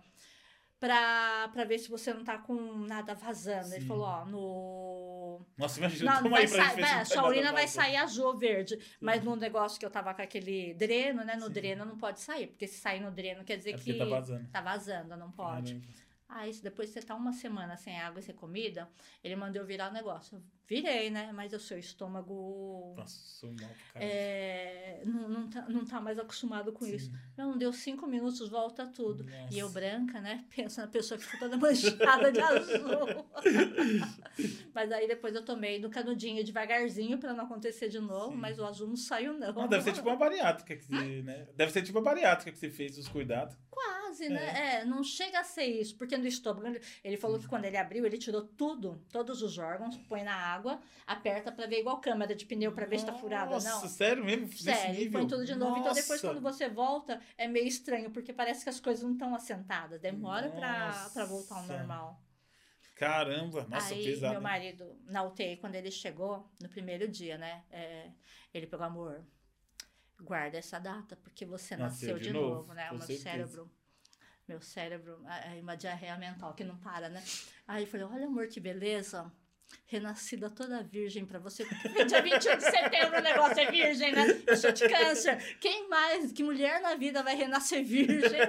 pra, pra ver se você não tá com nada vazando. Ele Sim. falou, ó, no... Nossa, imagina, Não, toma aí pra gente ver vai, sua urina vai mais. sair azul ou verde. Mas no negócio que eu tava com aquele dreno, né? No Sim. dreno não pode sair. Porque se sair no dreno quer dizer É que tá vazando. tá vazando, não pode. Caramba. Aí, se depois você tá uma semana sem água e sem comida, ele mandou eu virar o negócio. Virei, né? Mas o seu estômago Nossa, mal é, não, não, tá, não tá mais acostumado com Sim. isso. Não, deu cinco minutos, volta tudo. E eu Nossa. branca, né? Pensa na pessoa que ficou toda manchada de azul. mas aí depois eu tomei no canudinho devagarzinho pra não acontecer de novo, Sim. mas o azul não saiu, não. Não, deve ser tipo uma bariátrica que você, né? Deve ser tipo uma bariátrica que você fez os cuidados. Quase, né? É, não chega a ser isso, porque no estômago, ele- ele falou que quando ele abriu, ele tirou tudo, todos os órgãos, põe na água, aperta pra ver igual câmera de pneu pra ver se tá furada ou Nossa, não. sério mesmo? Sério, e nível? põe tudo de novo. Então depois, Nossa. quando você volta, é meio estranho, porque parece que as coisas não estão assentadas. Demora pra, Nossa. pra voltar ao normal. Caramba, nossa, Aí, pesado. meu marido, na UTI, quando ele chegou, no primeiro dia, né? é, ele pegou, amor, guarda essa data, porque você Nasceu nasceu, de novo, novo, né? O meu cérebro. Meu cérebro, é uma diarreia mental que não para, né? Aí eu falei, olha, amor, que beleza. Renascida toda virgem pra você. Dia 21 de setembro o negócio é virgem, né? Eu sou de câncer. Quem mais, que mulher na vida vai renascer virgem?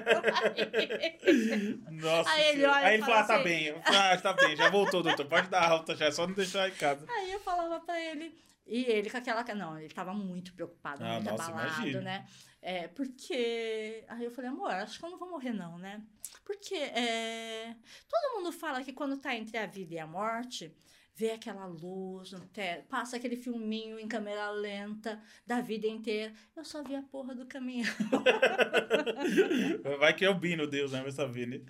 Nossa, Aí ele olha Aí ele fala tá assim- bem. Eu falo, Ah, tá bem, já voltou, doutor. Pode dar alta já, é só não deixar em casa. Aí eu falava pra ele. E ele com aquela. Não, ele tava muito preocupado, Ah, muito nossa, abalado, imagino. né? É, porque. Aí eu falei, amor, acho que eu não vou morrer, não, né? Porque é, todo mundo fala que quando tá entre a vida e a morte, vê aquela luz no teto, passa aquele filminho em câmera lenta da vida inteira. Eu só vi a porra do caminhão. Vai que é o Bino, Deus, né? Vai saber, né?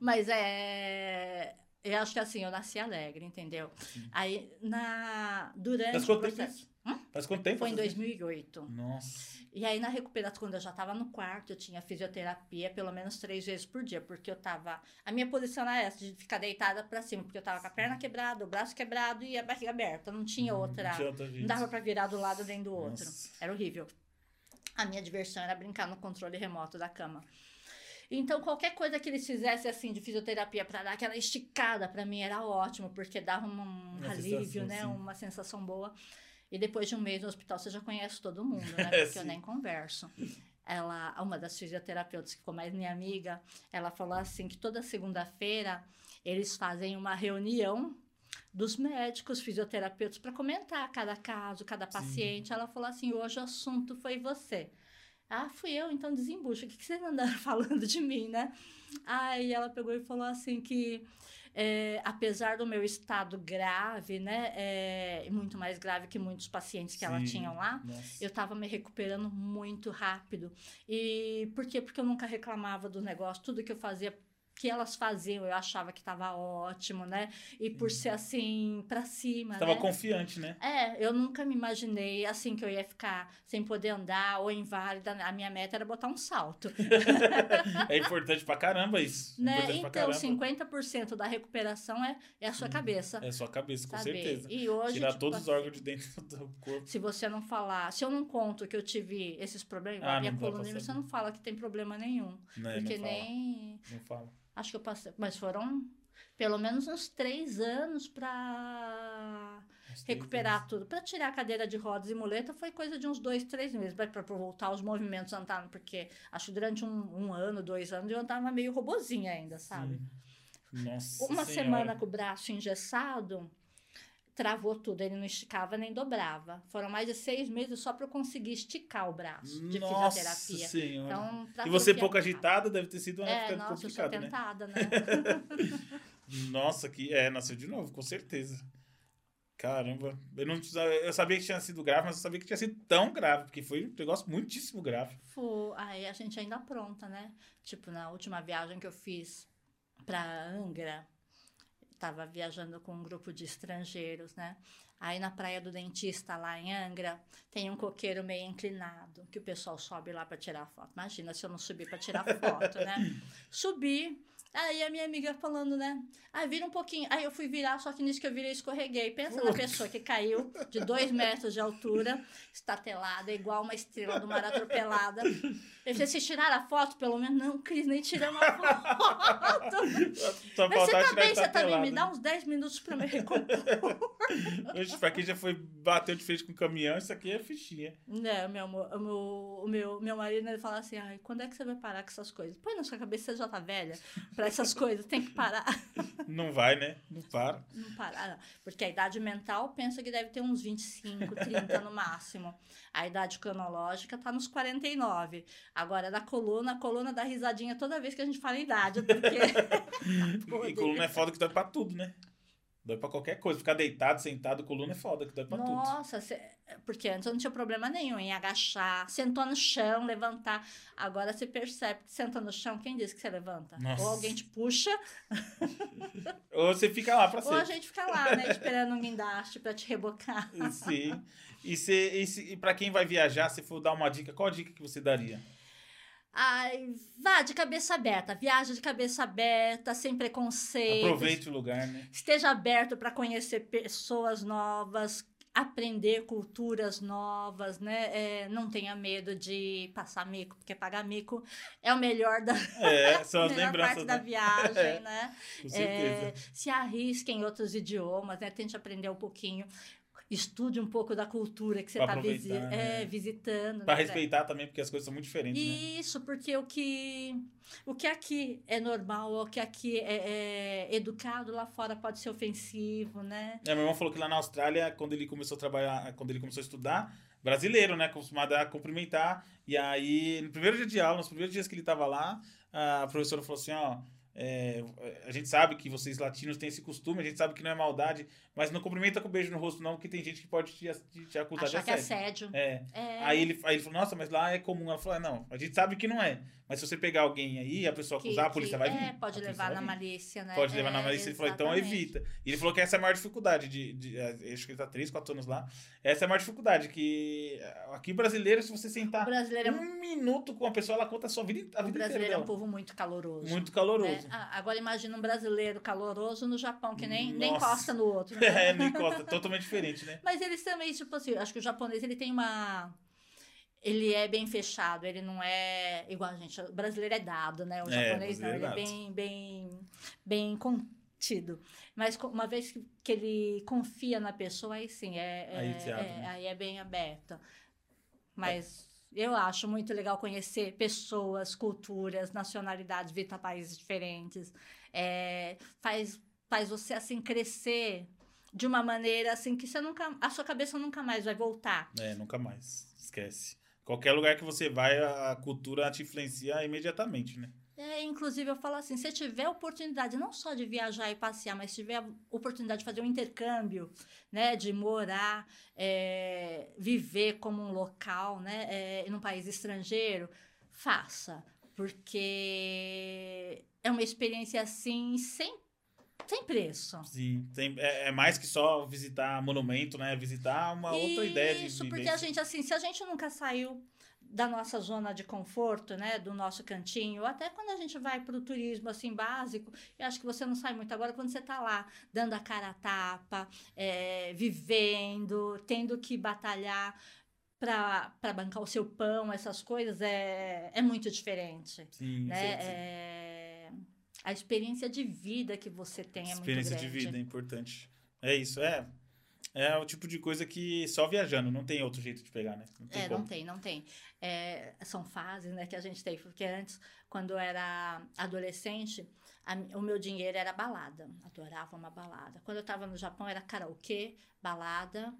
Mas é. Eu acho que assim, eu nasci alegre, entendeu? Aí, na, durante o quanto tempo processo. isso? Faz quanto tempo? Foi em essa- 2008. Nossa. E aí, na recuperação, quando eu já estava no quarto, eu tinha fisioterapia pelo menos três vezes por dia, porque eu tava. A minha posição era essa, de ficar deitada para cima, porque eu tava com a perna quebrada, o braço quebrado e a barriga aberta. Não tinha outra. Não tinha outra Não dava para virar do lado nem do outro. Nossa. Era horrível. A minha diversão era brincar no controle remoto da cama. Então, qualquer coisa que eles fizessem assim de fisioterapia para dar aquela esticada, para mim era ótimo, porque dava um Uma alívio, sensação, né? sim. Uma sensação boa. E depois de um mês no hospital, você já conhece todo mundo, né? Porque eu sim. nem converso. Ela, uma das fisioterapeutas que ficou mais minha amiga, ela falou assim que toda segunda-feira eles fazem uma reunião dos médicos fisioterapeutas para comentar cada caso, cada paciente. Ela falou assim: hoje o assunto foi você. Ah, fui eu, então desembucha. O que, que vocês andaram falando de mim, né? Aí ela pegou e falou assim que é, apesar do meu estado grave, né, é, muito mais grave que muitos pacientes que ela Sim. tinha lá, Nossa. eu tava me recuperando muito rápido. E por quê? Porque eu nunca reclamava do negócio, tudo que eu fazia que elas faziam, eu achava que tava ótimo, né? E por ser assim pra cima, Você tava né? confiante, né? É, eu nunca me imaginei assim que eu ia ficar sem poder andar ou inválida. A minha meta era botar um salto. É importante pra caramba isso. Né? importante pra Então, caramba. 50% da recuperação é, é a sua cabeça. É sua cabeça, com sabe? certeza. E hoje, Tirar tipo, todos os órgãos de dentro do corpo. se você não falar, se eu não conto que eu tive esses problemas, Ah, a minha não coluna, você saber. não fala que tem problema nenhum. Né? porque não nem. Não fala. Acho que eu passei. Mas foram pelo menos uns três anos três recuperar tudo. Pra tirar a cadeira de rodas e muleta foi coisa de uns dois, três meses. Pra voltar os movimentos andando, porque acho que durante um, um ano, dois anos, eu andava meio robozinha ainda, sabe? Uma Senhora. semana com o braço engessado, travou tudo. Ele não esticava nem dobrava. Foram mais de seis meses só pra eu conseguir esticar o braço de Nossa fisioterapia. Senhora. Então, e você pouco agitada, deve ter sido uma É, época nossa, eu sou complicada, né? tentada, né? Nossa, que. É, nasceu de novo, com certeza. Caramba. Eu, não, eu sabia que tinha sido grave, mas eu sabia que tinha sido tão grave, porque foi um negócio muitíssimo grave. Aí a gente ainda pronta, né? Tipo, na última viagem que eu fiz pra Angra, tava viajando com um grupo de estrangeiros, né? Aí na praia do dentista lá em Angra, tem um coqueiro meio inclinado, que o pessoal sobe lá pra tirar foto. Imagina se eu não subir pra tirar foto, né? Subi, aí a minha amiga falando, né? Aí vira um pouquinho. Aí eu fui virar, só que nisso que eu virei, escorreguei. Pensa na pessoa que caiu de dois metros de altura, estatelada, igual uma estrela do mar atropelada. Eu falei, vocês tiraram a foto? Pelo menos não, Cris, nem tiramos a foto. Só Mas você tá tirar bem, você tá bem? Me dá uns 10 minutos pra me recompor. Pra quem já foi, bateu de frente com o caminhão, isso aqui é fichinha. Não, meu amor, o meu, o meu, meu marido ele fala assim: ai, quando é que você vai parar com essas coisas? Põe na sua cabeça, você já tá velha pra essas coisas, tem que parar. Não vai, né? Não para. Não parar, não. Porque a idade mental pensa que deve ter uns 25, 30 no máximo. A idade cronológica tá nos 49. Agora, da coluna, a coluna dá risadinha toda vez que a gente fala idade, porque. Pô, E coluna é foda que dói pra tudo, né? Dói pra qualquer coisa. Ficar deitado, sentado, coluna é foda que dói pra tudo. Nossa, cê- porque antes eu não tinha problema nenhum em agachar, sentou no chão, levantar. Agora você percebe que senta no chão, quem disse que você levanta? Nossa. Ou alguém te puxa, Ou você fica lá pra ou a sempre. gente fica lá, né, esperando um guindaste pra te rebocar. Sim. E, se, e, se, e pra quem vai viajar, se for dar uma dica, qual a dica que você daria? Ai, vá de cabeça aberta, viaja de cabeça aberta, sem preconceito. Aproveite o lugar, né? Esteja aberto para conhecer pessoas novas, aprender culturas novas, né? É, não tenha medo de passar mico, porque pagar mico é o melhor da É, são as melhor parte da né? viagem, É, né? Com certeza. É, se arrisque em outros idiomas, né? Tente aprender um pouquinho. Estude um pouco da cultura que você está aproveitar, né? visitando. Pra né? respeitar também, porque as coisas são muito diferentes, né? Isso, porque o que, o que aqui é normal, o que aqui é, é educado, lá fora pode ser ofensivo, né? É, meu irmão falou que lá na Austrália, quando ele começou a trabalhar, quando ele começou a estudar, brasileiro, né? Acostumado a cumprimentar. E aí, no primeiro dia de aula, nos primeiros dias que ele tava lá, a professora falou assim, ó. É, a gente sabe que vocês latinos têm esse costume, a gente sabe que não é maldade, mas não cumprimenta com beijo no rosto, não, porque tem gente que pode te, te, te acusar Achar de que é assédio. assédio. É. É, Aí ele, aí ele falou, nossa, mas lá é comum. Ela falou, não, a gente sabe que não é. Mas se você pegar alguém aí a pessoa que- acusar, a polícia que- vai vir. É, pode levar na malícia, né? Pode levar na É, malícia. Ele falou, então evita. E ele falou que essa é a maior dificuldade de. de- eh, acho que ele tá 3, 4 anos lá. Essa é a maior dificuldade. Que eh, aqui brasileiro, se você O sentar brasileiro, é, um minuto com uma pessoa, ela conta a sua vida, a o vida brasileiro inteira. é um povo muito caloroso. Muito né? caloroso. Ah, agora imagina um brasileiro caloroso no Japão, que nem, nem encosta no outro. né? É, não encosta. Totalmente diferente, né? Mas eles também, tipo assim, acho que o japonês ele tem uma. Ele é bem fechado, ele não é igual a gente. O brasileiro é dado, né? O É, japonês não, ele é é bem, bem, bem con- tido. Mas uma vez que, que ele confia na pessoa, aí sim, é, é- Aí se abre, é- né? aí é bem aberto. Mas eu acho muito legal conhecer pessoas, culturas, nacionalidades, vir para países diferentes. É, faz, faz você assim crescer de uma maneira assim que você nunca, a sua cabeça nunca mais vai voltar. É, nunca mais. Esquece. Qualquer lugar que você vai, a cultura te influencia imediatamente, né? É, inclusive, eu falo assim: se tiver oportunidade não só de viajar e passear, mas se tiver oportunidade de fazer um intercâmbio, né, de morar, é, viver como um local, né, é, num país estrangeiro, faça. Porque é uma experiência assim, sem, sem preço. Sim. Tem- é, é mais que só visitar monumento, né? Visitar uma outra ideia de Isso, porque a gente, assim, se a gente nunca saiu da nossa zona de conforto, né, do nosso cantinho, até quando a gente vai para o turismo, assim, básico, eu acho que você não sai muito. Agora, quando você está lá, dando a cara a tapa, é, vivendo, tendo que batalhar para bancar o seu pão, essas coisas, é, é muito diferente, Sim, né? sim, sim. É, a experiência de vida que você tem é muito grande. Experiência de vida é importante. É isso, é. É o tipo de coisa que só viajando, não tem outro jeito de pegar, né? Não tem É, como. não tem, não tem. É, são fases, né, que a gente tem. Porque antes, quando eu era adolescente, a o meu dinheiro era balada. Adorava uma balada. Quando eu tava no Japão, era karaokê, balada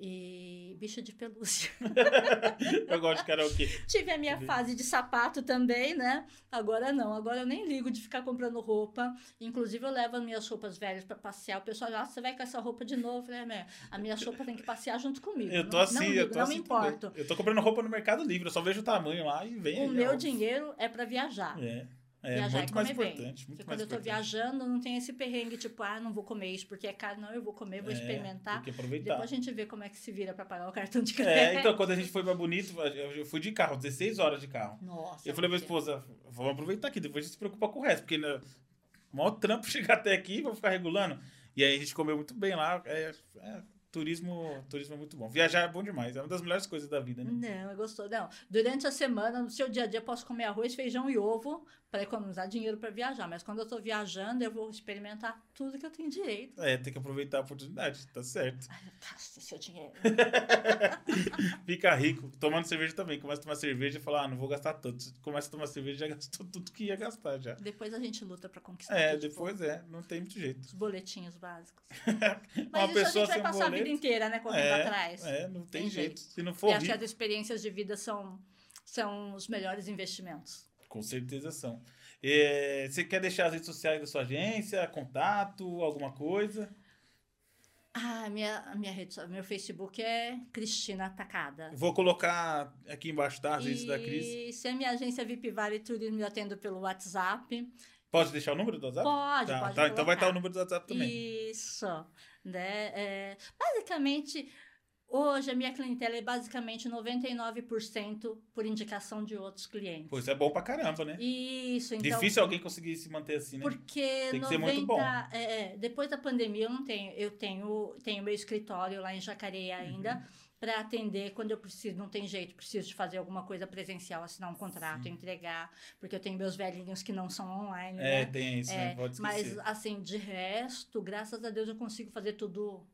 e bicho de pelúcia. Eu gosto de karaokê. Tive a minha Entendi. fase de sapato também, né? Agora não. Agora eu nem ligo de ficar comprando roupa. Inclusive, eu levo as minhas roupas velhas para passear. O pessoal, ah, você vai com essa roupa de novo? Eu falei, "É, a minha roupa tem que passear junto comigo. Eu tô não, assim, não, eu ligo, tô não assim me também. importo. Eu tô comprando roupa no Mercado Livre, eu só vejo o tamanho lá e vem. O meu dinheiro é para viajar. É, é viajar muito e mais comer bem. importante. Muito Porque mais quando eu tô importante. viajando, não tem esse perrengue, tipo, ah, não vou comer isso porque é caro. Não, eu vou comer, vou É, experimentar. Tem que aproveitar. Depois a gente vê como é que se vira para pagar o cartão de É, crédito. então quando a gente foi pra Bonito, eu fui de carro, 16 horas de carro. Nossa. Eu falei pra minha esposa, vamos aproveitar aqui, depois a gente se preocupa com o resto, porque né, o maior trampo chegar até aqui, vou ficar regulando. E aí a gente comeu muito bem lá. É, é, turismo, turismo é muito bom. Viajar é bom demais, é uma das melhores coisas da vida, né? Não, é gostoso. Não, durante a semana, no seu dia a dia, eu posso comer arroz, feijão e ovo para economizar dinheiro para viajar. Mas quando eu tô viajando, eu vou experimentar tudo que eu tenho direito. É, tem que aproveitar a oportunidade, tá certo. Ai, gasta seu dinheiro. Fica rico, tomando cerveja também. Começa a tomar cerveja e fala, ah, não vou gastar tanto. Começa a tomar cerveja já gastou tudo que ia gastar já. depois a gente luta para conquistar. É, de depois é, não tem muito jeito. Os boletinhos básicos. Uma Mas isso a pessoa sem boleto, vida inteira, né? Correndo é, atrás. É, não tem, Tem jeito. jeito. Se não E for acho que as experiências de vida são, são os melhores investimentos. com certeza são. É, você quer deixar as redes sociais da sua agência, contato, alguma coisa? Ah, minha, minha rede, meu Facebook é Cristina Tacada. Vou colocar aqui embaixo, tá? As redes da Cris. E se a minha agência VIP Vale Turismo eu atendo pelo WhatsApp. Pode deixar o número do WhatsApp? Pode, Tá, pode tá, então vai estar o número do WhatsApp também. Isso, né? É, basicamente, hoje a minha clientela é basicamente 99% por indicação de outros clientes. Pô, isso é bom pra caramba, né? Isso, então. Difícil alguém conseguir se manter assim, né? Porque Tem que 90, ser muito bom. é, é, depois da pandemia eu não tenho, eu tenho, tenho meu escritório lá em Jacareí ainda Uhum. Para atender quando eu preciso, não tem jeito, preciso de fazer alguma coisa presencial, assinar um contrato, entregar, porque eu tenho meus velhinhos que não são online, É, né? tem isso, né? Pode Mas esquecer. assim, de resto, graças a Deus eu consigo fazer tudo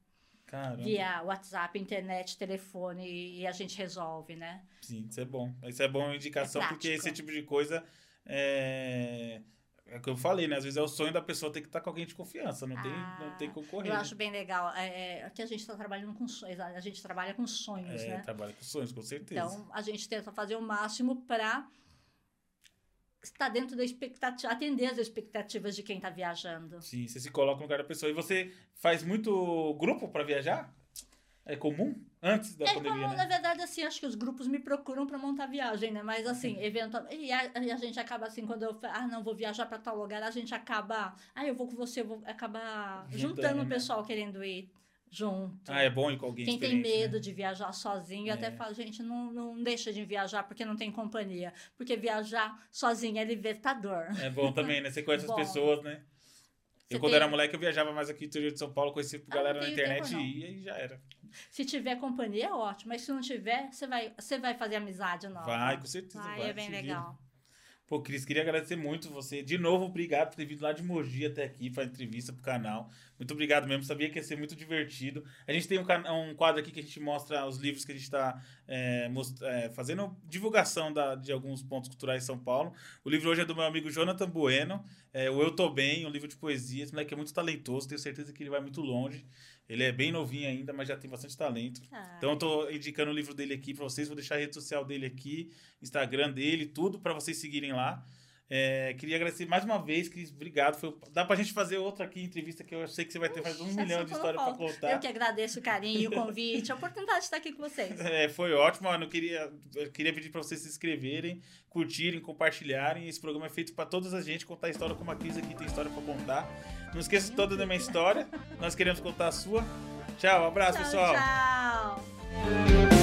Caramba. via WhatsApp, internet, telefone e, a gente resolve, né? Sim, isso é bom. Isso é bom uma indicação, É porque esse tipo de coisa é. É o que eu falei, né? Às vezes é o sonho da pessoa ter que estar com alguém de confiança, não tem, não tem Ah, concorrer. Eu acho bem legal. É, é, que a gente está trabalhando com sonhos, a gente trabalha com sonhos, É, né? trabalha com sonhos, com certeza. Então, a gente tenta fazer o máximo para estar dentro da expectativa, atender as expectativas de quem está viajando. Sim, você se coloca no lugar da pessoa. E você faz muito grupo pra viajar? É comum? Antes da É pandemia, como, né? na verdade, assim, acho que os grupos me procuram para montar viagem, né? Mas, assim, eventualmente. E a, a gente acaba, assim, quando eu fa- ah, não, vou viajar para tal lugar, a gente acaba. Ah, eu vou com você, eu vou acabar Juntando, juntando o né? pessoal querendo ir junto. Ah, é bom ir com alguém Quem tem diferente, medo né? de viajar sozinho, É. até fala, gente, não, não deixa de viajar porque não tem companhia. Porque viajar sozinho é libertador. É bom também, né? Você conhece as pessoas, né? Eu, quando tem- era moleque, eu viajava mais aqui no interior de São Paulo, conhecia Ah, galera na internet tempo, e ia e já era. Se tiver companhia, é ótimo. Mas se não tiver, você vai, você vai fazer amizade nova. Vai, com certeza Vai, vai. é bem legal. Pô, Cris, queria agradecer muito você. De novo, obrigado por ter vindo lá de Mogi até aqui para entrevista pro canal. Muito obrigado mesmo. Sabia que ia ser muito divertido. A gente tem um, um quadro aqui que a gente mostra os livros que a gente está é, é, fazendo divulgação da, de alguns pontos culturais em São Paulo. O livro hoje é do meu amigo Jonathan Bueno, é, o Eu Tô Bem, um livro de poesia. Esse moleque é muito talentoso, tenho certeza que ele vai muito longe. Ele é bem novinho ainda, mas já tem bastante talento. Ah. Então eu tô indicando o livro dele aqui para vocês, vou deixar a rede social dele aqui, Instagram dele, tudo para vocês seguirem lá. É, queria agradecer mais uma vez, Cris. Obrigado. Foi, dá pra gente fazer outra aqui entrevista que eu sei que você vai ter mais um milhão de histórias pra contar. Eu que agradeço o carinho, o convite, a oportunidade de estar aqui com vocês. É, foi ótimo, mano. Eu queria, eu queria pedir pra vocês se inscreverem, curtirem, compartilharem. Esse programa é feito pra toda a gente contar a história como a Cris aqui tem história pra contar. Não esqueça toda da minha história. Nós queremos contar a sua. Tchau, um abraço, tchau, pessoal. Tchau.